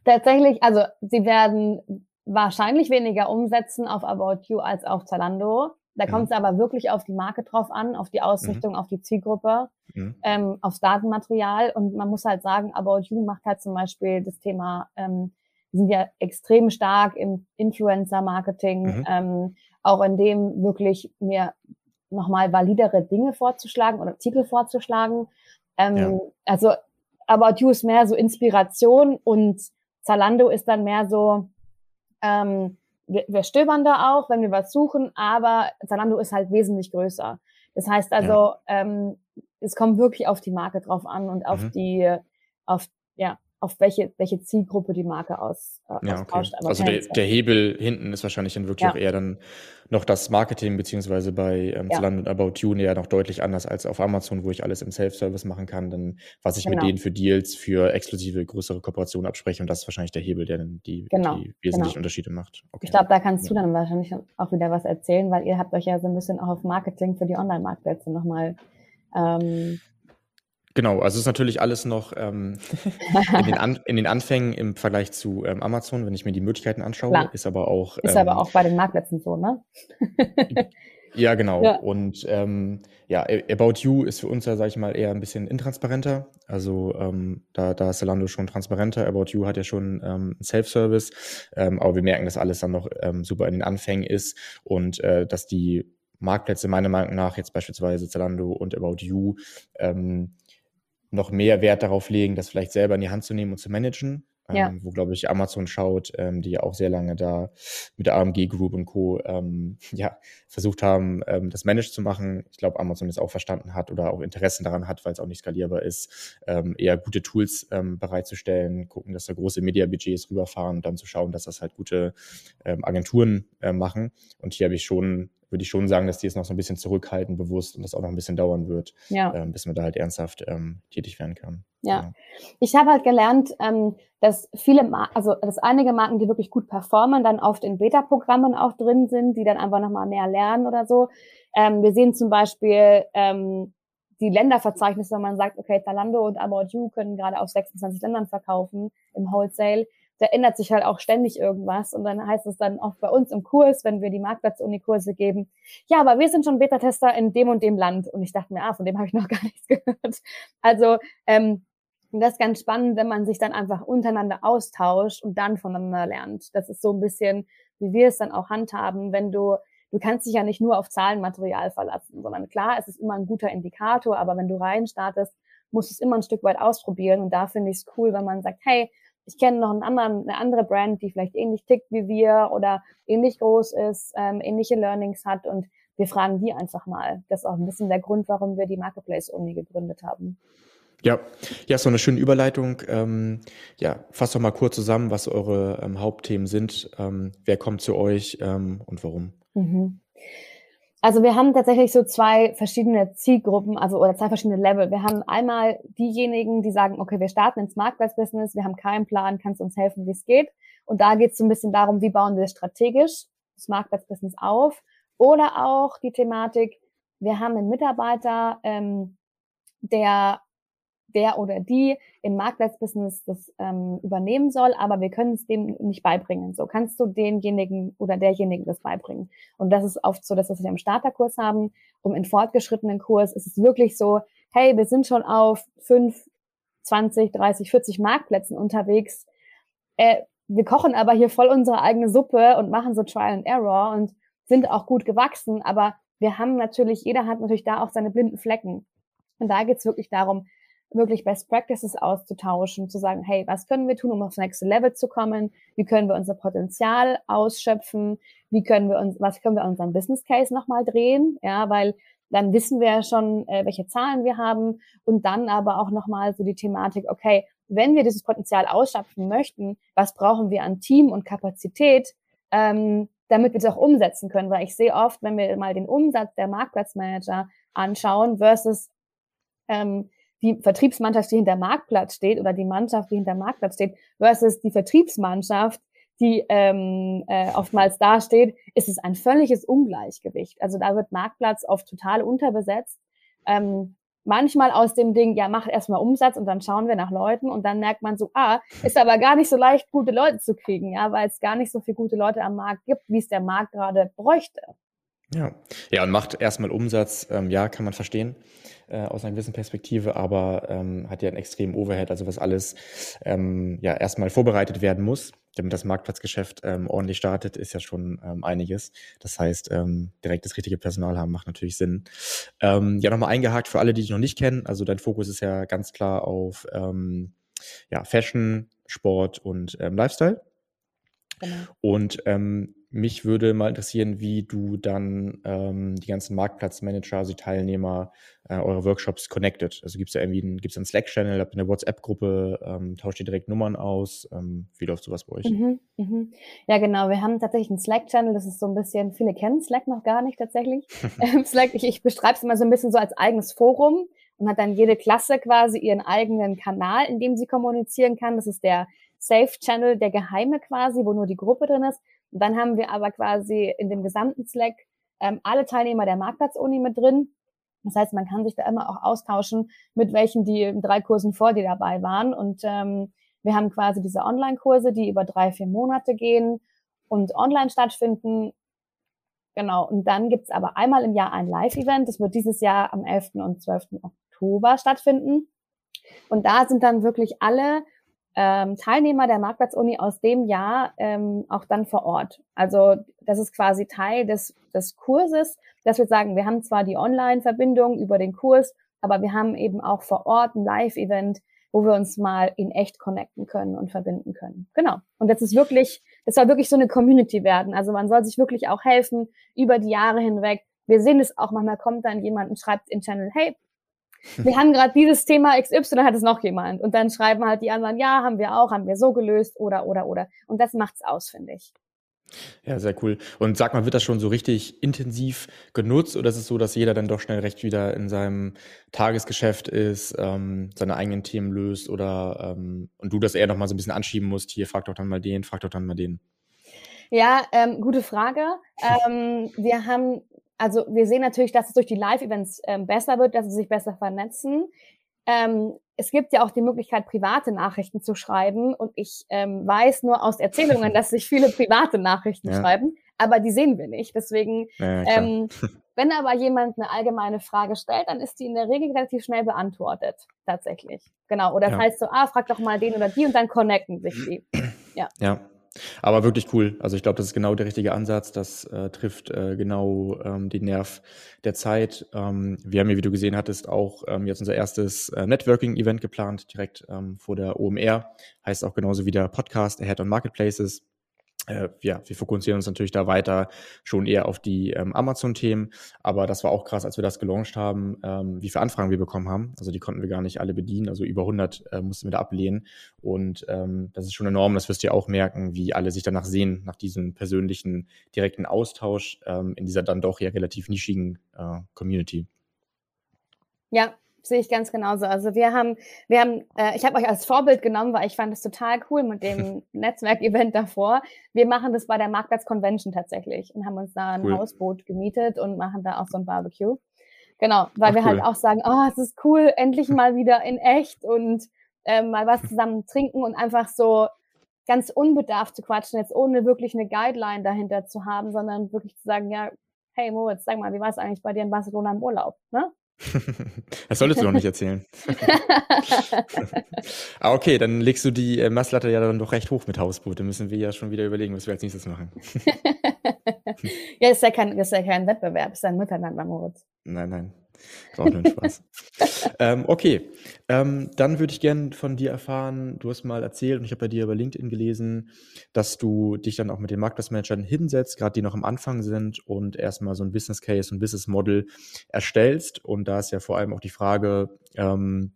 Tatsächlich, also sie werden wahrscheinlich weniger umsetzen auf About You als auf Zalando. Da mhm. kommt es aber wirklich auf die Marke drauf an, auf die Ausrichtung, mhm. auf die Zielgruppe, mhm. ähm, aufs Datenmaterial. Und man muss halt sagen, About You macht halt zum Beispiel das Thema, ähm, sind ja extrem stark im Influencer-Marketing, mhm. ähm, auch in dem wirklich mir nochmal validere Dinge vorzuschlagen oder Artikel vorzuschlagen. Ähm, ja. Also About You ist mehr so Inspiration und Zalando ist dann mehr so, ähm, wir, wir stöbern da auch, wenn wir was suchen, aber Zalando ist halt wesentlich größer. Das heißt also, ja. ähm, es kommt wirklich auf die Marke drauf an und auf mhm. die, auf, ja, auf welche, welche Zielgruppe die Marke aus, äh, ja. Okay. also der, der, Hebel hinten ist wahrscheinlich dann wirklich ja. auch eher dann noch das Marketing, beziehungsweise bei ähm, ja. und About You ja noch deutlich anders als auf Amazon, wo ich alles im Self-Service machen kann, dann was ich genau. mit denen für Deals, für exklusive größere Kooperationen abspreche und das ist wahrscheinlich der Hebel, der dann die, genau. die wesentlichen genau. Unterschiede macht. Okay. Ich glaube, da kannst du dann wahrscheinlich auch wieder was erzählen, weil ihr habt euch ja so ein bisschen auch auf Marketing für die Online-Marktplätze nochmal ähm, Genau, also es ist natürlich alles noch ähm, in, den An in den Anfängen im Vergleich zu ähm, Amazon, wenn ich mir die Möglichkeiten anschaue, Klar. ist aber auch. Ist aber ähm, auch bei den Marktplätzen so, ne? <laughs> ja, genau. Ja. Und ähm, ja, About You ist für uns ja, sag ich mal, eher ein bisschen intransparenter. Also ähm, da, da ist Zalando schon transparenter. About You hat ja schon ähm, Self-Service, ähm, aber wir merken, dass alles dann noch ähm, super in den Anfängen ist und äh, dass die Marktplätze meiner Meinung nach jetzt beispielsweise Zalando und About You ähm, noch mehr Wert darauf legen, das vielleicht selber in die Hand zu nehmen und zu managen. Ja. Ähm, wo, glaube ich, Amazon schaut, ähm, die ja auch sehr lange da mit der AMG Group und Co. Ähm, <laughs> ja, versucht haben, ähm, das managed zu machen. Ich glaube, Amazon es auch verstanden hat oder auch Interessen daran hat, weil es auch nicht skalierbar ist, ähm, eher gute Tools ähm, bereitzustellen, gucken, dass da große Media-Budgets rüberfahren und dann zu schauen, dass das halt gute Agenturen äh, machen. Und hier habe ich schon würde ich schon sagen, dass die es noch so ein bisschen zurückhalten, bewusst und das auch noch ein bisschen dauern wird, ja. ähm, bis man da halt ernsthaft ähm, tätig werden kann. Ja, genau. ich habe halt gelernt, ähm, dass viele, Mar also dass einige Marken, die wirklich gut performen, dann oft in Beta-Programmen auch drin sind, die dann einfach nochmal mehr lernen oder so. Ähm, wir sehen zum Beispiel ähm, die Länderverzeichnisse, wenn man sagt, okay, Zalando und About You können gerade auf 26 Ländern verkaufen im Wholesale da ändert sich halt auch ständig irgendwas. Und dann heißt es dann auch bei uns im Kurs, wenn wir die Marktplatz-Uni-Kurse geben, ja, aber wir sind schon Beta-Tester in dem und dem Land. Und ich dachte mir, ah, von dem habe ich noch <laughs> gar nichts gehört. Also ähm, das ist ganz spannend, wenn man sich dann einfach untereinander austauscht und dann voneinander lernt. Das ist so ein bisschen, wie wir es dann auch handhaben, wenn du du kannst dich ja nicht nur auf Zahlenmaterial verlassen, sondern klar, es ist immer ein guter Indikator, aber wenn du rein startest, musst du es immer ein Stück weit ausprobieren. Und da finde ich es cool, wenn man sagt, hey, ich kenne noch einen anderen, eine andere Brand, die vielleicht ähnlich tickt wie wir oder ähnlich groß ist, ähm, ähnliche Learnings hat und wir fragen die einfach mal. Das ist auch ein bisschen der Grund, warum wir die Marketplace Uni gegründet haben. Ja, ja, so eine schöne Überleitung. Ähm, ja, fasst doch mal kurz zusammen, was eure ähm, Hauptthemen sind. Ähm, wer kommt zu euch ähm, und warum? Mhm. Also wir haben tatsächlich so zwei verschiedene Zielgruppen, also oder zwei verschiedene Level. Wir haben einmal diejenigen, die sagen, okay, wir starten ins Marktplatzbusiness, wir haben keinen Plan, kannst uns helfen, wie es geht. Und da geht es so ein bisschen darum, wie bauen wir strategisch das Marktplatzbusiness auf. Oder auch die Thematik, wir haben einen Mitarbeiter, ähm, der der oder die im Marktplatzbusiness das ähm, übernehmen soll, aber wir können es dem nicht beibringen. So kannst du denjenigen oder derjenigen das beibringen. Und das ist oft so, dass wir es im Starterkurs haben. Um in fortgeschrittenen Kurs ist es wirklich so, hey, wir sind schon auf fünf, 20, 30, 40 Marktplätzen unterwegs. Äh, wir kochen aber hier voll unsere eigene Suppe und machen so Trial and Error und sind auch gut gewachsen, aber wir haben natürlich, jeder hat natürlich da auch seine blinden Flecken. Und da geht's wirklich darum, wirklich Best Practices auszutauschen, zu sagen, hey, was können wir tun, um aufs nächste Level zu kommen? Wie können wir unser Potenzial ausschöpfen? Wie können wir uns, was können wir unseren Business Case nochmal drehen? Ja, weil dann wissen wir schon, äh, welche Zahlen wir haben und dann aber auch nochmal so die Thematik, okay, wenn wir dieses Potenzial ausschöpfen möchten, was brauchen wir an Team und Kapazität, ähm, damit wir das auch umsetzen können? Weil ich sehe oft, wenn wir mal den Umsatz der Marktplatzmanager anschauen versus ähm, die Vertriebsmannschaft, die hinter Marktplatz steht oder die Mannschaft, die hinter Marktplatz steht, versus die Vertriebsmannschaft, die ähm, äh, oftmals dasteht, ist es ein völliges Ungleichgewicht. Also da wird Marktplatz oft total unterbesetzt. Ähm, manchmal aus dem Ding, ja, mach erstmal Umsatz und dann schauen wir nach Leuten und dann merkt man so, ah, ist aber gar nicht so leicht, gute Leute zu kriegen, ja, weil es gar nicht so viele gute Leute am Markt gibt, wie es der Markt gerade bräuchte. Ja, ja, und macht erstmal Umsatz, ähm, ja, kann man verstehen äh, aus einer gewissen Perspektive, aber ähm, hat ja einen extremen Overhead, also was alles ähm, ja erstmal vorbereitet werden muss, damit das Marktplatzgeschäft ähm, ordentlich startet, ist ja schon ähm, einiges. Das heißt, ähm, direkt das richtige Personal haben macht natürlich Sinn. Ähm, ja, nochmal eingehakt für alle, die dich noch nicht kennen. Also dein Fokus ist ja ganz klar auf ähm, ja, Fashion, Sport und ähm, Lifestyle. Genau. Und ähm, mich würde mal interessieren, wie du dann ähm, die ganzen Marktplatzmanager, also die Teilnehmer äh, eurer Workshops connected. Also gibt es da irgendwie einen, gibt's einen Slack-Channel, habt ihr eine WhatsApp-Gruppe, ähm, tauscht ihr direkt Nummern aus? Ähm, wie läuft sowas bei euch? Mhm, mhm. Ja, genau. Wir haben tatsächlich einen Slack-Channel. Das ist so ein bisschen, viele kennen Slack noch gar nicht tatsächlich. <laughs> Ähm, Slack, ich, ich beschreibe es immer so ein bisschen so als eigenes Forum und hat dann jede Klasse quasi ihren eigenen Kanal, in dem sie kommunizieren kann. Das ist der Safe Channel, der geheime quasi, wo nur die Gruppe drin ist. Und dann haben wir aber quasi in dem gesamten Slack ähm, alle Teilnehmer der Marktplatz-Uni mit drin. Das heißt, man kann sich da immer auch austauschen, mit welchen die in drei Kursen vor dir dabei waren. Und ähm, wir haben quasi diese Online-Kurse, die über drei, vier Monate gehen und online stattfinden. Genau. Und dann gibt's aber einmal im Jahr ein Live-Event. Das wird dieses Jahr am 11. und 12. Oktober stattfinden. Und da sind dann wirklich alle ähm, Teilnehmer der Marktplatz-Uni aus dem Jahr ähm, auch dann vor Ort. Also das ist quasi Teil des, des Kurses, dass wir sagen, wir haben zwar die Online-Verbindung über den Kurs, aber wir haben eben auch vor Ort ein Live-Event, wo wir uns mal in echt connecten können und verbinden können. Genau. Und das ist wirklich, das soll wirklich so eine Community werden. Also man soll sich wirklich auch helfen über die Jahre hinweg. Wir sehen es auch, manchmal kommt dann jemand und schreibt im Channel, hey, wir haben gerade dieses Thema XY, dann hat es noch jemand. Und dann schreiben halt die anderen, ja, haben wir auch, haben wir so gelöst oder, oder, oder. Und das macht's aus, finde ich. Ja, sehr cool. Und sag mal, wird das schon so richtig intensiv genutzt oder ist es so, dass jeder dann doch schnell recht wieder in seinem Tagesgeschäft ist, ähm, seine eigenen Themen löst oder ähm, und du das eher noch mal so ein bisschen anschieben musst, hier frag doch dann mal den, frag doch dann mal den? Ja, ähm, gute Frage. ähm, wir haben also wir sehen natürlich, dass es durch die Live-Events ähm, besser wird, dass sie sich besser vernetzen. Ähm, es gibt ja auch die Möglichkeit, private Nachrichten zu schreiben. Und ich ähm, weiß nur aus Erzählungen, <laughs> dass sich viele private Nachrichten ja. schreiben, aber die sehen wir nicht. Deswegen, ja, ähm, <laughs> wenn aber jemand eine allgemeine Frage stellt, dann ist die in der Regel relativ schnell beantwortet, tatsächlich. Genau. Oder ja. heißt so, ah, frag doch mal den oder die und dann connecten sich <clears throat> die. Ja. Ja, aber wirklich cool. Also ich glaube, das ist genau der richtige Ansatz. Das äh, trifft äh, genau ähm, den Nerv der Zeit. Ähm, wir haben ja, wie du gesehen hattest, auch ähm, jetzt unser erstes äh, Networking-Event geplant, direkt ähm, vor der OMR. Heißt auch genauso wie der Podcast Ahead on Marketplaces äh, ja, wir fokussieren uns natürlich da weiter schon eher auf die ähm, Amazon-Themen. Aber das war auch krass, als wir das gelauncht haben, ähm, wie viele Anfragen wir bekommen haben. Also die konnten wir gar nicht alle bedienen. Also über 100 äh, mussten wir da ablehnen. Und ähm, das ist schon enorm. Das wirst du ja auch merken, wie alle sich danach sehen, nach diesem persönlichen, direkten Austausch ähm, in dieser dann doch ja relativ nischigen äh, Community. Ja, sehe ich ganz genauso. Also wir haben, wir haben, äh, ich habe euch als Vorbild genommen, weil ich fand es total cool mit dem <laughs> Netzwerkevent davor. Wir machen das bei der Marktplatz Convention tatsächlich und haben uns da ein cool. Hausboot gemietet und machen da auch so ein Barbecue. Genau, weil Ach, wir halt cool. halt auch sagen, oh, es ist cool, endlich mal wieder in echt und äh, mal was zusammen trinken und einfach so ganz unbedarft zu quatschen, jetzt ohne wirklich eine Guideline dahinter zu haben, sondern wirklich zu sagen, ja, hey Moritz, sag mal, wie war es eigentlich bei dir in Barcelona im Urlaub? Ne? Das solltest du noch nicht erzählen. <laughs> ah, okay, dann legst du die äh, Messlatte ja dann doch recht hoch mit Hausboot. Dann müssen wir ja schon wieder überlegen, was wir als nächstes machen. <laughs> ja, ist ja kein, ist ja kein Wettbewerb, ist ein Miteinander, Moritz. Nein, nein. War auch nur ein Spaß. <laughs> ähm, okay, ähm, dann würde ich gerne von dir erfahren, du hast mal erzählt, und ich habe bei dir über LinkedIn gelesen, dass du dich dann auch mit den Marktplatzmanagern hinsetzt, gerade die noch am Anfang sind und erstmal so ein Business Case und Business Model erstellst. Und da ist ja vor allem auch die Frage, ähm,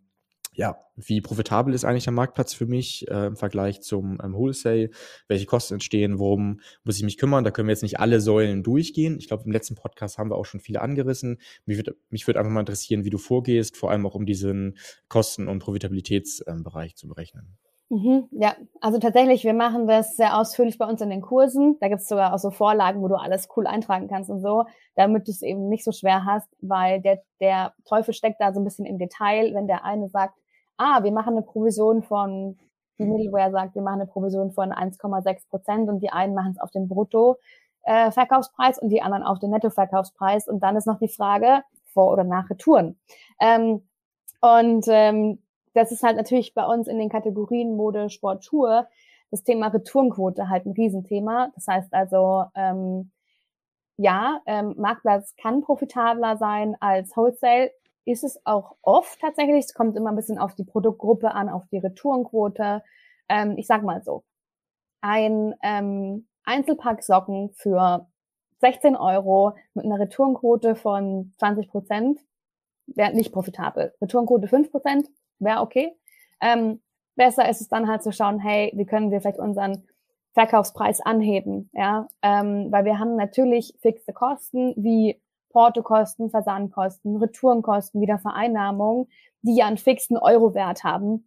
ja, wie profitabel ist eigentlich der Marktplatz für mich äh, im Vergleich zum ähm, Wholesale? Welche Kosten entstehen? Worum muss ich mich kümmern? Da können wir jetzt nicht alle Säulen durchgehen. Ich glaube, im letzten Podcast haben wir auch schon viele angerissen. Mich würde mich würd einfach mal interessieren, wie du vorgehst, vor allem auch um diesen Kosten- und Profitabilitätsbereich ähm, zu berechnen. Mhm, ja, also tatsächlich, wir machen das sehr ausführlich bei uns in den Kursen. Da gibt es sogar auch so Vorlagen, wo du alles cool eintragen kannst und so, damit du es eben nicht so schwer hast, weil der, der Teufel steckt da so ein bisschen im Detail, wenn der eine sagt, ah, wir machen eine Provision von, die Middleware sagt, wir machen eine Provision von 1,6 Prozent und die einen machen es auf den Brutto-Verkaufspreis äh, und die anderen auf den Netto-Verkaufspreis. Und dann ist noch die Frage, vor oder nach Retouren. Ähm, und ähm, das ist halt natürlich bei uns in den Kategorien Mode, Sport, Schuhe das Thema Retourenquote halt ein Riesenthema. Das heißt also, ähm, ja, ähm, Marktplatz kann profitabler sein als Wholesale ist es auch oft tatsächlich. Es kommt immer ein bisschen auf die Produktgruppe an, auf die Retourenquote. Ähm, ich sag mal so, ein, ähm, Einzelpack-Socken für 16 Euro mit einer Retourenquote von 20 Prozent wäre nicht profitabel. Retourenquote 5 Prozent wäre okay. Ähm, besser ist es dann halt zu schauen, hey, wie können wir vielleicht unseren Verkaufspreis anheben, ja, ähm, weil wir haben natürlich fixe Kosten wie Portokosten, Versandkosten, Retourenkosten, Wiedervereinnahmung, die ja einen fixen Euro-Wert haben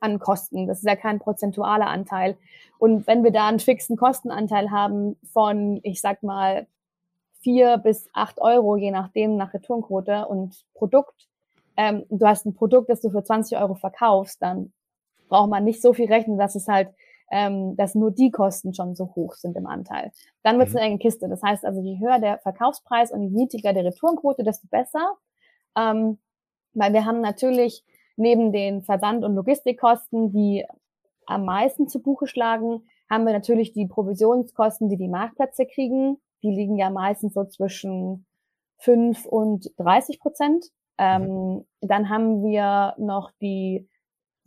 an Kosten. Das ist ja kein prozentualer Anteil. Und wenn wir da einen fixen Kostenanteil haben von, ich sag mal, vier bis acht Euro, je nachdem, nach Retourenquote und Produkt, ähm, du hast ein Produkt, das du für 20 Euro verkaufst, dann braucht man nicht so viel rechnen, dass es halt, ähm, dass nur die Kosten schon so hoch sind im Anteil. Dann wird es mhm. eine enge Kiste. Das heißt also, je höher der Verkaufspreis und je niedriger der Retourenquote, desto besser. Ähm, weil wir haben natürlich neben den Versand- und Logistikkosten, die am meisten zu Buche schlagen, haben wir natürlich die Provisionskosten, die die Marktplätze kriegen. Die liegen ja meistens so zwischen 5 und 30 Prozent. Ähm, mhm. Dann haben wir noch die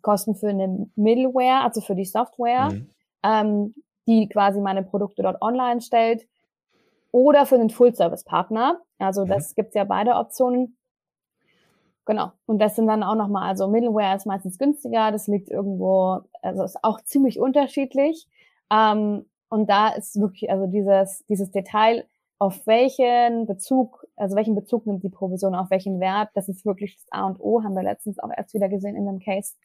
Kosten für eine Middleware, also für die Software, mhm. ähm, die quasi meine Produkte dort online stellt. Oder für den Full-Service-Partner. Also mhm. das gibt's ja beide Optionen. Genau. Und das sind dann auch nochmal, also Middleware ist meistens günstiger, das liegt irgendwo, also ist auch ziemlich unterschiedlich. Ähm, und da ist wirklich, also dieses, dieses Detail, auf welchen Bezug, also welchen Bezug nimmt die Provision, auf welchen Wert, das ist wirklich das A und O, haben wir letztens auch erst wieder gesehen in dem Case,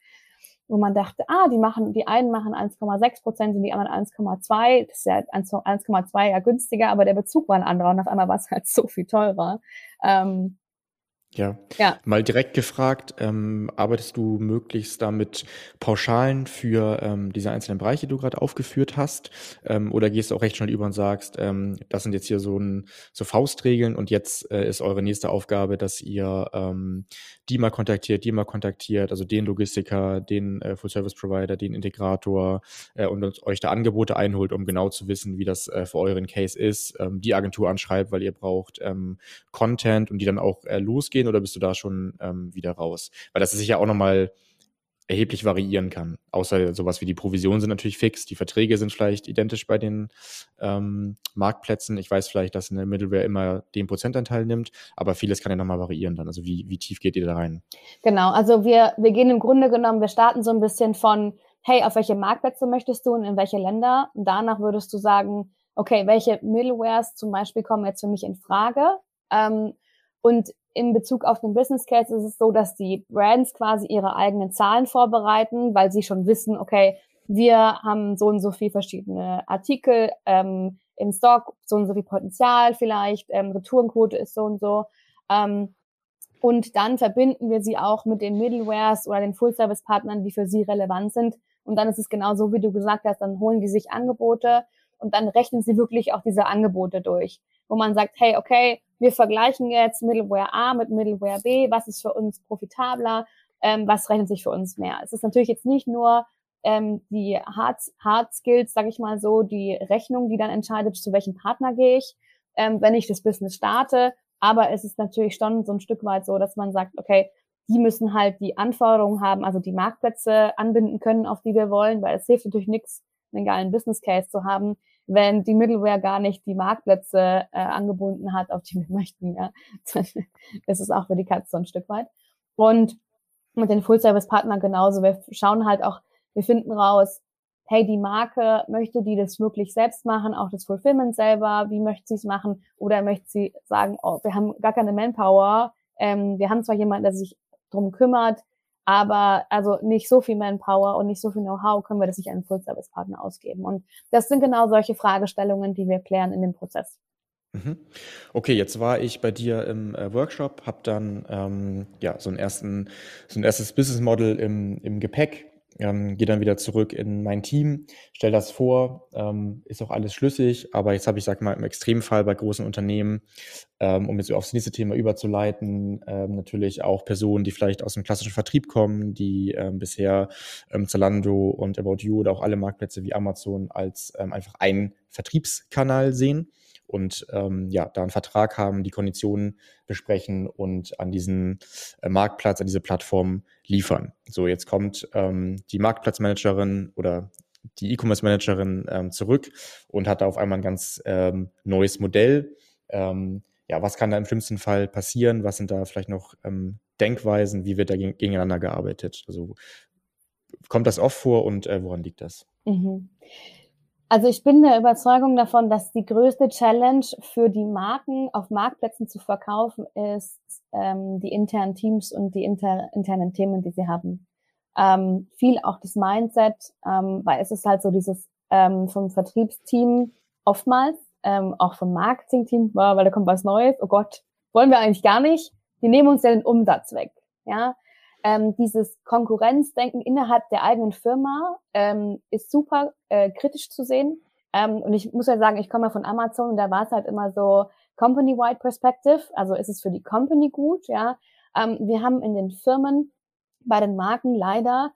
wo man dachte, ah, die machen, die einen machen 1,6 Prozent und die anderen 1,2, das ist ja 1,2 ja günstiger, aber der Bezug war ein anderer und auf einmal war es halt so viel teurer. Ähm, ja. ja. Mal direkt gefragt, ähm, arbeitest du möglichst damit Pauschalen für ähm, diese einzelnen Bereiche, die du gerade aufgeführt hast? Ähm, oder gehst du auch recht schnell über und sagst, ähm, das sind jetzt hier so, ein, so Faustregeln und jetzt äh, ist eure nächste Aufgabe, dass ihr ähm, die mal kontaktiert, die mal kontaktiert, also den Logistiker, den äh, Full-Service-Provider, den Integrator äh, und euch da Angebote einholt, um genau zu wissen, wie das äh, für euren Case ist, ähm, die Agentur anschreibt, weil ihr braucht ähm, Content und die dann auch äh, losgehen oder bist du da schon ähm, wieder raus? Weil das ist sicher auch nochmal erheblich variieren kann. Außer sowas wie die Provisionen sind natürlich fix, die Verträge sind vielleicht identisch bei den ähm, Marktplätzen. Ich weiß vielleicht, dass eine Middleware immer den Prozentanteil nimmt, aber vieles kann ja nochmal variieren dann. Also wie, wie tief geht ihr da rein? Genau, also wir, wir gehen im Grunde genommen, wir starten so ein bisschen von, hey, auf welche Marktplätze möchtest du und in welche Länder? Und danach würdest du sagen, okay, welche Middlewares zum Beispiel kommen jetzt für mich in Frage? Ähm, und in Bezug auf den Business Case ist es so, dass die Brands quasi ihre eigenen Zahlen vorbereiten, weil sie schon wissen, okay, wir haben so und so viel verschiedene Artikel ähm, im Stock, so und so viel Potenzial vielleicht, ähm, Retourenquote ist so und so. Ähm, und dann verbinden wir sie auch mit den Middlewares oder den Full-Service-Partnern, die für sie relevant sind. Und dann ist es genau so, wie du gesagt hast, dann holen die sich Angebote und dann rechnen sie wirklich auch diese Angebote durch, wo man sagt, hey, okay, wir vergleichen jetzt Middleware A mit Middleware B, was ist für uns profitabler, ähm, was rechnet sich für uns mehr. Es ist natürlich jetzt nicht nur ähm, die Hard, Hard Skills, sage ich mal so, die Rechnung, die dann entscheidet, zu welchem Partner gehe ich, ähm, wenn ich das Business starte. Aber es ist natürlich schon so ein Stück weit so, dass man sagt, okay, die müssen halt die Anforderungen haben, also die Marktplätze anbinden können, auf die wir wollen, weil es hilft natürlich nichts, einen geilen Business Case zu haben, wenn die Middleware gar nicht die Marktplätze äh, angebunden hat, auf die wir <laughs> möchten. Ja. Das ist auch für die Katze so ein Stück weit. Und mit den Full-Service-Partnern genauso. Wir schauen halt auch, wir finden raus, hey, die Marke, möchte die das wirklich selbst machen, auch das Fulfillment selber, wie möchte sie es machen? Oder möchte sie sagen, oh, wir haben gar keine Manpower, ähm, wir haben zwar jemanden, der sich drum kümmert, aber also nicht so viel Manpower und nicht so viel Know-how können wir das nicht an einen Full-Service-Partner ausgeben. Und das sind genau solche Fragestellungen, die wir klären in dem Prozess. Mhm. Okay, jetzt war ich bei dir im äh, Workshop, habe dann ähm, ja so, einen ersten, so ein erstes Business Model im, im Gepäck ähm, gehe dann wieder zurück in mein Team, stelle das vor, ähm, ist auch alles schlüssig, aber jetzt habe ich, sag mal, im Extremfall bei großen Unternehmen, ähm, um jetzt aufs nächste Thema überzuleiten, ähm, natürlich auch Personen, die vielleicht aus dem klassischen Vertrieb kommen, die ähm, bisher ähm, Zalando und About You oder auch alle Marktplätze wie Amazon als einfach einen Vertriebskanal sehen und ähm, ja, da einen Vertrag haben, die Konditionen besprechen und an diesen äh, Marktplatz, an diese Plattform liefern. So, jetzt kommt ähm, die Marktplatzmanagerin oder die E-Commerce-Managerin ähm, zurück und hat da auf einmal ein ganz ähm, neues Modell. Ähm, ja, was kann da im schlimmsten Fall passieren? Was sind da vielleicht noch ähm, Denkweisen? Wie wird da gegeneinander gearbeitet? Also kommt das oft vor und äh, woran liegt das? Mhm. Also ich bin der Überzeugung davon, dass die größte Challenge für die Marken auf Marktplätzen zu verkaufen ist ähm, die internen Teams und die inter internen Themen, die sie haben. Ähm, viel auch das Mindset, ähm, weil es ist halt so dieses ähm, vom Vertriebsteam oftmals, ähm, auch vom Marketingteam, weil da kommt was Neues, oh Gott, wollen wir eigentlich gar nicht, die nehmen uns ja den Umsatz weg. Ja, ähm, dieses Konkurrenzdenken innerhalb der eigenen Firma ähm, ist super äh, kritisch zu sehen. Ähm, und ich muss ja sagen, ich komme ja von Amazon und da war es halt immer so Company-wide Perspective, also ist es für die Company gut, ja. Ähm, wir haben in den Firmen bei den Marken leider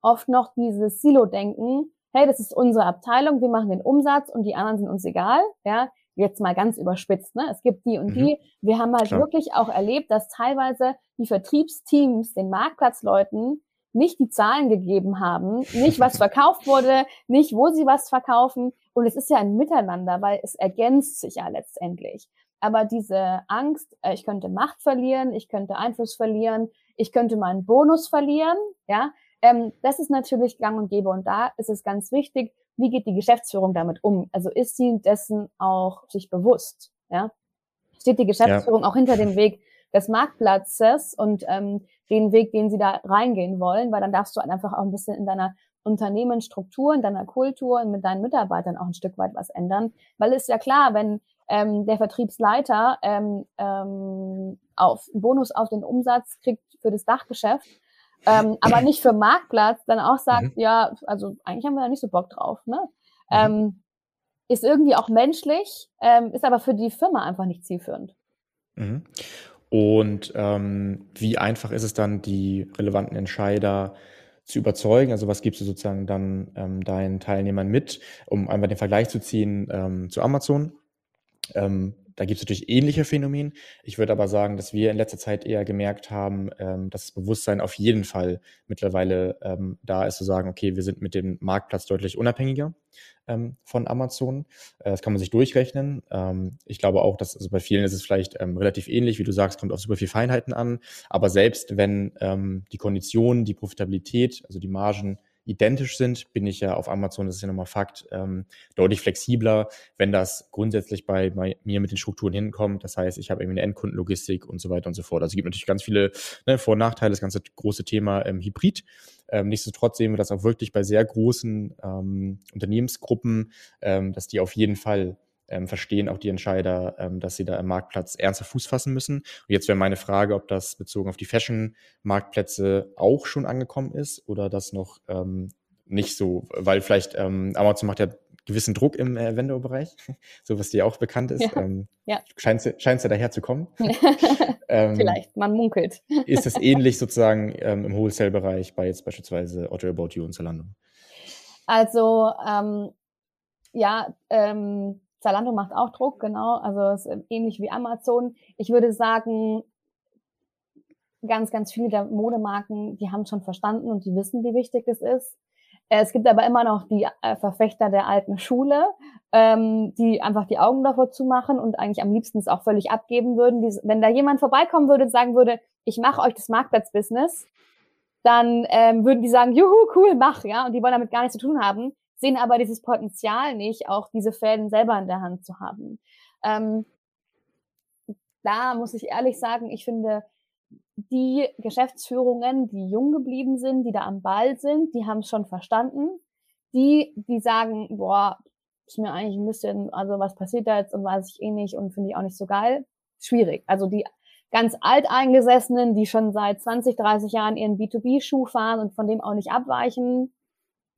oft noch dieses Silo-Denken, hey, das ist unsere Abteilung, wir machen den Umsatz und die anderen sind uns egal, ja jetzt mal ganz überspitzt, ne? Es gibt die und mhm. die. Wir haben halt Klar. wirklich auch erlebt, dass teilweise die Vertriebsteams den Marktplatzleuten nicht die Zahlen gegeben haben, nicht was <laughs> verkauft wurde, nicht wo sie was verkaufen. Und es ist ja ein Miteinander, weil es ergänzt sich ja letztendlich. Aber diese Angst, äh, ich könnte Macht verlieren, ich könnte Einfluss verlieren, ich könnte meinen Bonus verlieren, ja, ähm, das ist natürlich gang und gäbe. Und da ist es ganz wichtig, wie geht die Geschäftsführung damit um? Also ist sie dessen auch sich bewusst? Ja? Steht die Geschäftsführung ja. auch hinter dem Weg des Marktplatzes und ähm, den Weg, den sie da reingehen wollen, weil dann darfst du einfach auch ein bisschen in deiner Unternehmensstruktur, in deiner Kultur und mit deinen Mitarbeitern auch ein Stück weit was ändern. Weil es ist ja klar, wenn ähm, der Vertriebsleiter ähm, ähm, auf Bonus auf den Umsatz kriegt für das Dachgeschäft, ähm, aber nicht für Marktplatz, dann auch sagt, mhm. ja, also eigentlich haben wir da nicht so Bock drauf, ne? Mhm. Ähm, ist irgendwie auch menschlich, ähm, ist aber für die Firma einfach nicht zielführend. Mhm. Und ähm, wie einfach ist es dann, die relevanten Entscheider zu überzeugen? Also was gibst du sozusagen dann ähm, deinen Teilnehmern mit, um einmal den Vergleich zu ziehen ähm, zu Amazon? Da gibt es natürlich ähnliche Phänomene. Ich würde aber sagen, dass wir in letzter Zeit eher gemerkt haben, ähm, dass das Bewusstsein auf jeden Fall mittlerweile ähm, da ist, zu sagen, okay, wir sind mit dem Marktplatz deutlich unabhängiger ähm, von Amazon. Äh, das kann man sich durchrechnen. Ähm, ich glaube auch, dass also bei vielen ist es vielleicht ähm, relativ ähnlich, wie du sagst, kommt auf super viel Feinheiten an. Aber selbst wenn ähm, die Konditionen, die Profitabilität, also die Margen identisch sind, bin ich ja auf Amazon, das ist ja nochmal Fakt, ähm, deutlich flexibler, wenn das grundsätzlich bei, bei, mir mit den Strukturen hinkommt. Das heißt, ich habe irgendwie eine Endkundenlogistik und so weiter und so fort. Also es gibt natürlich ganz viele ne, Vor- und Nachteile, das ganze große Thema ähm, Hybrid. Ähm, nichtsdestotrotz sehen wir das auch wirklich bei sehr großen ähm, Unternehmensgruppen, ähm, dass die auf jeden Fall ähm, verstehen auch die Entscheider, ähm, dass sie da im Marktplatz ernster Fuß fassen müssen. Und jetzt wäre meine Frage, ob das bezogen auf die Fashion-Marktplätze auch schon angekommen ist oder das noch ähm, nicht so, weil vielleicht ähm, Amazon macht ja gewissen Druck im äh, Vendor-Bereich, <laughs> so was dir auch bekannt ist. Ja, ähm, ja. Scheint es ja daher zu kommen. <laughs> ähm, Vielleicht, man munkelt. <laughs> ist es ähnlich sozusagen ähm, im Wholesale-Bereich bei jetzt beispielsweise Otto About You und Zalando? Also ähm, ja, ähm, Zalando macht auch Druck, genau. Also ist ähnlich wie Amazon. Ich würde sagen, ganz, ganz viele der Modemarken, die haben schon verstanden und die wissen, wie wichtig es ist. Äh, es gibt aber immer noch die äh, Verfechter der alten Schule, ähm, die einfach die Augen davor zumachen und eigentlich am liebsten es auch völlig abgeben würden. Wenn da jemand vorbeikommen würde und sagen würde, ich mache euch das Marktplatzbusiness, dann ähm, würden die sagen, juhu, cool, mach, ja, und die wollen damit gar nichts zu tun haben sehen aber dieses Potenzial nicht, auch diese Fäden selber in der Hand zu haben. Ähm, da muss ich ehrlich sagen, ich finde, die Geschäftsführungen, die jung geblieben sind, die da am Ball sind, die haben es schon verstanden. Die, die sagen, boah, ist mir eigentlich ein bisschen, also was passiert da jetzt und weiß ich eh nicht und finde ich auch nicht so geil. Schwierig. Also die ganz alteingesessenen, die schon seit 20, 30 Jahren ihren B2B-Schuh fahren und von dem auch nicht abweichen.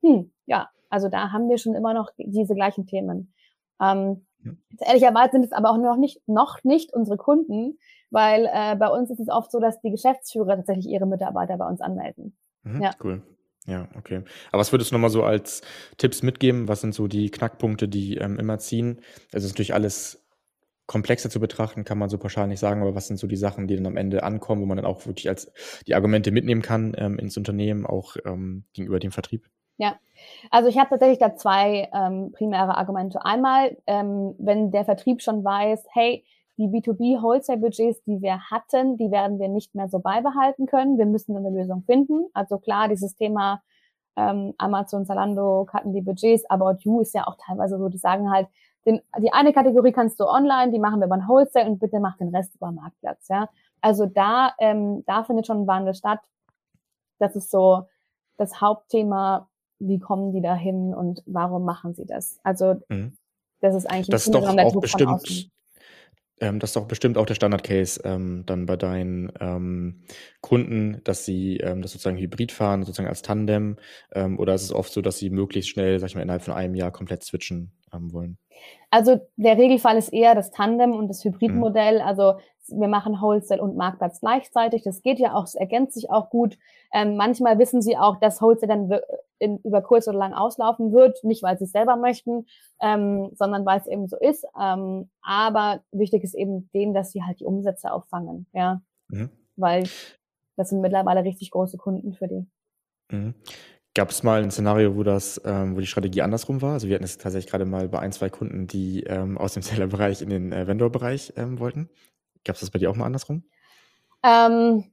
Hm, ja, also da haben wir schon immer noch diese gleichen Themen. Ähm, ja. Ehrlicherweise sind es aber auch noch nicht, noch nicht unsere Kunden, weil äh, bei uns ist es oft so, dass die Geschäftsführer tatsächlich ihre Mitarbeiter bei uns anmelden. Mhm, ja. Cool. Ja, okay. Aber was würdest du nochmal so als Tipps mitgeben? Was sind so die Knackpunkte, die ähm, immer ziehen? Also ist natürlich alles komplexer zu betrachten, kann man so pauschal nicht sagen, aber was sind so die Sachen, die dann am Ende ankommen, wo man dann auch wirklich als die Argumente mitnehmen kann ähm, ins Unternehmen, auch ähm, gegenüber dem Vertrieb? Ja, also ich habe tatsächlich da zwei ähm, primäre Argumente. Einmal, ähm, wenn der Vertrieb schon weiß, hey, die B2B-Wholesale-Budgets, die wir hatten, die werden wir nicht mehr so beibehalten können. Wir müssen eine Lösung finden. Also klar, dieses Thema ähm, Amazon, Zalando hatten die Budgets, About You ist ja auch teilweise so, die sagen halt, den, die eine Kategorie kannst du online, die machen wir beim Wholesale und bitte mach den Rest über Marktplatz. Ja? Also da, ähm, da findet schon ein Wandel statt. Das ist so das Hauptthema, wie kommen die da hin und warum machen sie das? Also mhm. das ist eigentlich ein das ist doch auch bestimmt ähm, das ist doch bestimmt auch der Standard-Case ähm, dann bei deinen ähm, Kunden, dass sie ähm, das sozusagen hybrid fahren, sozusagen als Tandem, ähm, oder ist es oft so, dass sie möglichst schnell, sag ich mal, innerhalb von einem Jahr komplett switchen ähm, wollen? Also der Regelfall ist eher das Tandem und das Hybridmodell. Mhm. Also wir machen Wholesale und Marktplatz gleichzeitig. Das geht ja auch, es ergänzt sich auch gut. Ähm, manchmal wissen sie auch, dass Wholesale dann in, über kurz oder lang auslaufen wird, nicht weil sie es selber möchten, ähm, sondern weil es eben so ist. Ähm, aber wichtig ist eben denen, dass sie halt die Umsätze auffangen, ja, mhm. weil das sind mittlerweile richtig große Kunden für die. Mhm. Gab es mal ein Szenario, wo das, ähm, wo die Strategie andersrum war? Also wir hatten es tatsächlich gerade mal bei ein, zwei Kunden, die ähm, aus dem <laughs> Seller-Bereich in den äh, Vendor-Bereich ähm, wollten. Gab es das bei dir auch mal andersrum? Ähm,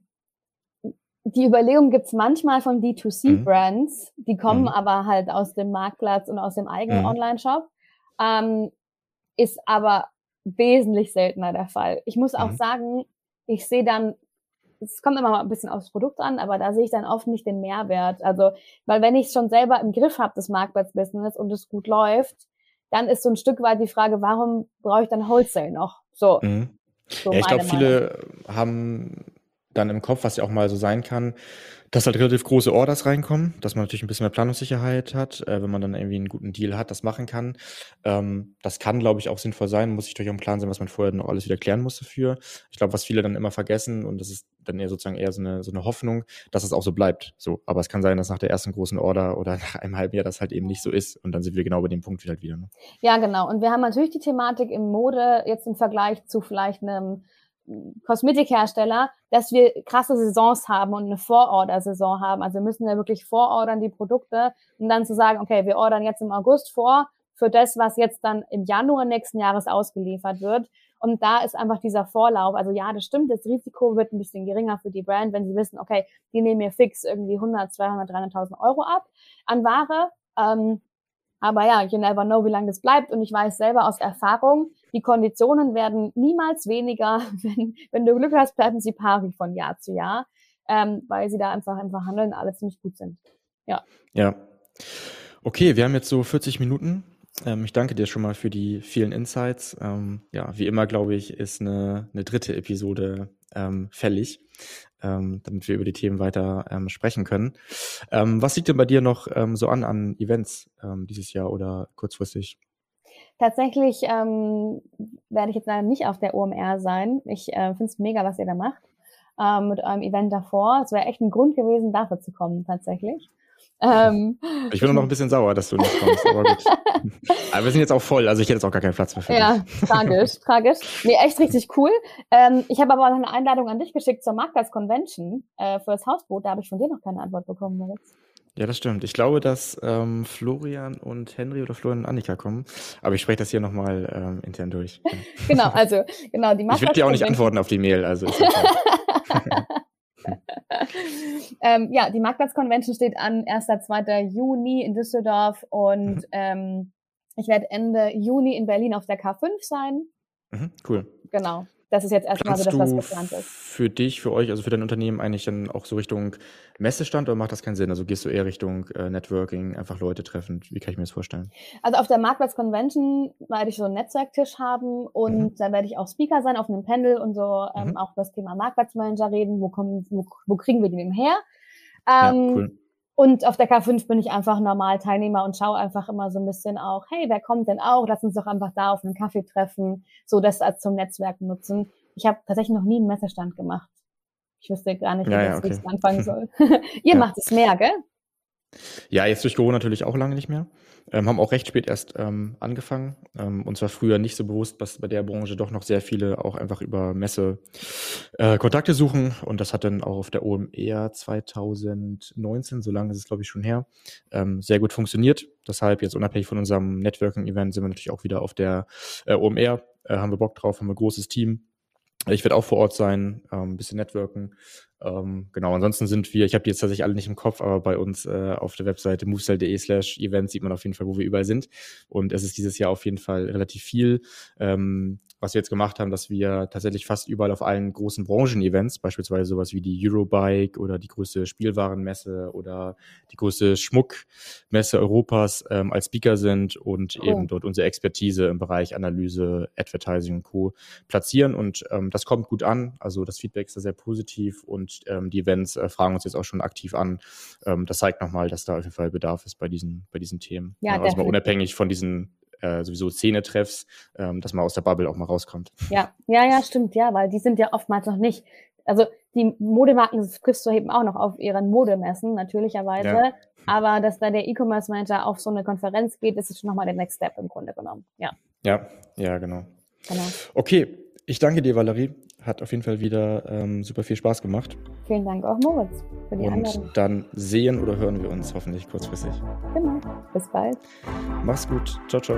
die Überlegung gibt's manchmal von D2C-Brands, mhm. die kommen mhm. aber halt aus dem Marktplatz und aus dem eigenen mhm. Online-Shop, ähm, ist aber wesentlich seltener der Fall. Ich muss auch mhm. sagen, ich sehe dann es kommt immer mal ein bisschen aufs Produkt an, aber da sehe ich dann oft nicht den Mehrwert. Also, weil wenn ich es schon selber im Griff habe, das Marktplatzbusiness, und es gut läuft, dann ist so ein Stück weit die Frage, warum brauche ich dann Wholesale noch? So. Mhm. So ja, ich glaube, viele haben dann im Kopf, was ja auch mal so sein kann, dass halt relativ große Orders reinkommen, dass man natürlich ein bisschen mehr Planungssicherheit hat, äh, wenn man dann irgendwie einen guten Deal hat, das machen kann. Ähm, das kann, glaube ich, auch sinnvoll sein, muss ich durch auch einen Plan sein, was man vorher noch alles wieder klären muss dafür. Ich glaube, was viele dann immer vergessen, und das ist dann eher sozusagen eher so eine, so eine Hoffnung, dass es auch so bleibt. So, aber es kann sein, dass nach der ersten großen Order oder <laughs> nach einem halben Jahr das halt eben nicht so ist. Und dann sind wir genau bei dem Punkt wieder halt wieder. Ne? Ja, genau. Und wir haben natürlich die Thematik im Mode jetzt im Vergleich zu vielleicht einem Kosmetikhersteller, dass wir krasse Saisons haben und eine Vororder-Saison haben. Also wir müssen ja wirklich vorordern die Produkte, um dann zu sagen, okay, wir ordern jetzt im August vor für das, was jetzt dann im Januar nächsten Jahres ausgeliefert wird. Und da ist einfach dieser Vorlauf. Also ja, das stimmt, das Risiko wird ein bisschen geringer für die Brand, wenn sie wissen, okay, die nehmen mir fix irgendwie 100, 200, 300.000 Euro ab an Ware. Ähm, aber ja, you never know, wie lange das bleibt. Und ich weiß selber aus Erfahrung, die Konditionen werden niemals weniger. <laughs> Wenn, wenn du Glück hast, bleiben sie pari von Jahr zu Jahr, ähm, weil sie da einfach im Verhandeln alle ziemlich gut sind. Ja. Ja. Okay, wir haben jetzt so 40 Minuten. Ähm, ich danke dir schon mal für die vielen Insights. Ähm, ja, wie immer, glaube ich, ist eine, eine dritte Episode ähm, fällig ähm, damit wir über die Themen weiter ähm, sprechen können. Ähm, was liegt denn bei dir noch ähm, so an an Events ähm, dieses Jahr oder kurzfristig? Tatsächlich ähm, werde ich jetzt leider nicht auf der OMR sein. Ich äh, finde es mega, was ihr da macht ähm, mit eurem Event davor. Es wäre echt ein Grund gewesen, dafür zu kommen tatsächlich. Ähm, ich bin noch ein bisschen sauer, dass du nicht kommst, aber gut. <laughs> aber wir sind jetzt auch voll, also ich hätte jetzt auch gar keinen Platz mehr für Ja, dich. <laughs> tragisch, tragisch. Nee, echt richtig cool. Ähm, ich habe aber auch noch eine Einladung an dich geschickt zur Marktplatz Convention äh, für das Hausboot. Da habe ich von dir noch keine Antwort bekommen, Moritz. Ja, das stimmt. Ich glaube, dass ähm, Florian und Henry oder Florian und Annika kommen. Aber ich spreche das hier nochmal ähm, intern durch. <laughs> genau, also genau die Ich werde dir auch nicht antworten auf die Mail, also <laughs> ähm, ja, die Marktplatz-Convention steht an, 1. 2. Juni in Düsseldorf und mhm. ähm, ich werde Ende Juni in Berlin auf der K5 sein. Mhm, cool. Genau das ist jetzt erstmal so das, was geplant ist. Für dich, für euch, also für dein Unternehmen eigentlich dann auch so Richtung Messestand oder macht das keinen Sinn? Also gehst du eher Richtung äh, Networking, einfach Leute treffen? Wie kann ich mir das vorstellen? Also auf der Marktplatz Convention werde ich so einen Netzwerktisch haben und mhm. da werde ich auch Speaker sein auf einem Panel und so ähm, mhm. auch über das Thema Marktplatzmanager reden. Wo kommen, wo, wo kriegen wir die denn her? Ähm, ja, cool. Und auf der K5 bin ich einfach normal Teilnehmer und schaue einfach immer so ein bisschen auch, hey, wer kommt denn auch? Lass uns doch einfach da auf einen Kaffee treffen, so das als zum Netzwerken nutzen. Ich habe tatsächlich noch nie einen Messestand gemacht. Ich wüsste gar nicht, wie ja, ja, okay. ich anfangen <laughs> soll. <laughs> Ihr ja. macht es mehr, gell? Ja, jetzt durch Corona natürlich auch lange nicht mehr. Ähm, haben auch recht spät erst ähm, angefangen. Ähm, uns war früher nicht so bewusst, dass bei der Branche doch noch sehr viele auch einfach über Messe äh, Kontakte suchen. Und das hat dann auch auf der OMR 2019, so lange ist es glaube ich schon her, ähm, sehr gut funktioniert. Deshalb jetzt unabhängig von unserem Networking-Event sind wir natürlich auch wieder auf der äh, OMR. Äh, haben wir Bock drauf, haben wir ein großes Team. Ich werde auch vor Ort sein, ähm, ein bisschen networken. Ähm, genau, ansonsten sind wir, ich habe die jetzt tatsächlich alle nicht im Kopf, aber bei uns äh, auf der Webseite movesell.de slash events sieht man auf jeden Fall, wo wir überall sind. Und es ist dieses Jahr auf jeden Fall relativ viel. Ähm, was wir jetzt gemacht haben, dass wir tatsächlich fast überall auf allen großen Branchen-Events, beispielsweise sowas wie die Eurobike oder die größte Spielwarenmesse oder die größte Schmuckmesse Europas ähm, als Speaker sind und cool. eben dort unsere Expertise im Bereich Analyse, Advertising und Co. platzieren. Und ähm, das kommt gut an. Also das Feedback ist da sehr positiv und ähm, die Events äh, fragen uns jetzt auch schon aktiv an. Ähm, das zeigt nochmal, dass da auf jeden Fall Bedarf ist bei diesen, bei diesen Themen. Ja, ja also mal unabhängig von diesen äh, sowieso Szene-Treffs, ähm, dass man aus der Bubble auch mal rauskommt. Ja, ja, ja, stimmt, ja, weil die sind ja oftmals noch nicht. Also die Modemarken triffst du eben auch noch auf ihren Modemessen, natürlicherweise. Ja. Aber dass da der E-Commerce Manager auf so eine Konferenz geht, ist schon nochmal der Next Step im Grunde genommen. Ja. Ja, ja, genau. genau. Okay, ich danke dir, Valerie. Hat auf jeden Fall wieder ähm, super viel Spaß gemacht. Vielen Dank auch, Moritz, für die Und Einladung. dann sehen oder hören wir uns hoffentlich kurzfristig. Genau. Bis bald. Mach's gut. Ciao, ciao.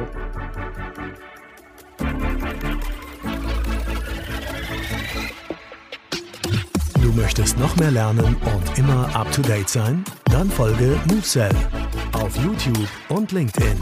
Du möchtest noch mehr lernen und immer up to date sein? Dann folge MoveSell auf YouTube und LinkedIn.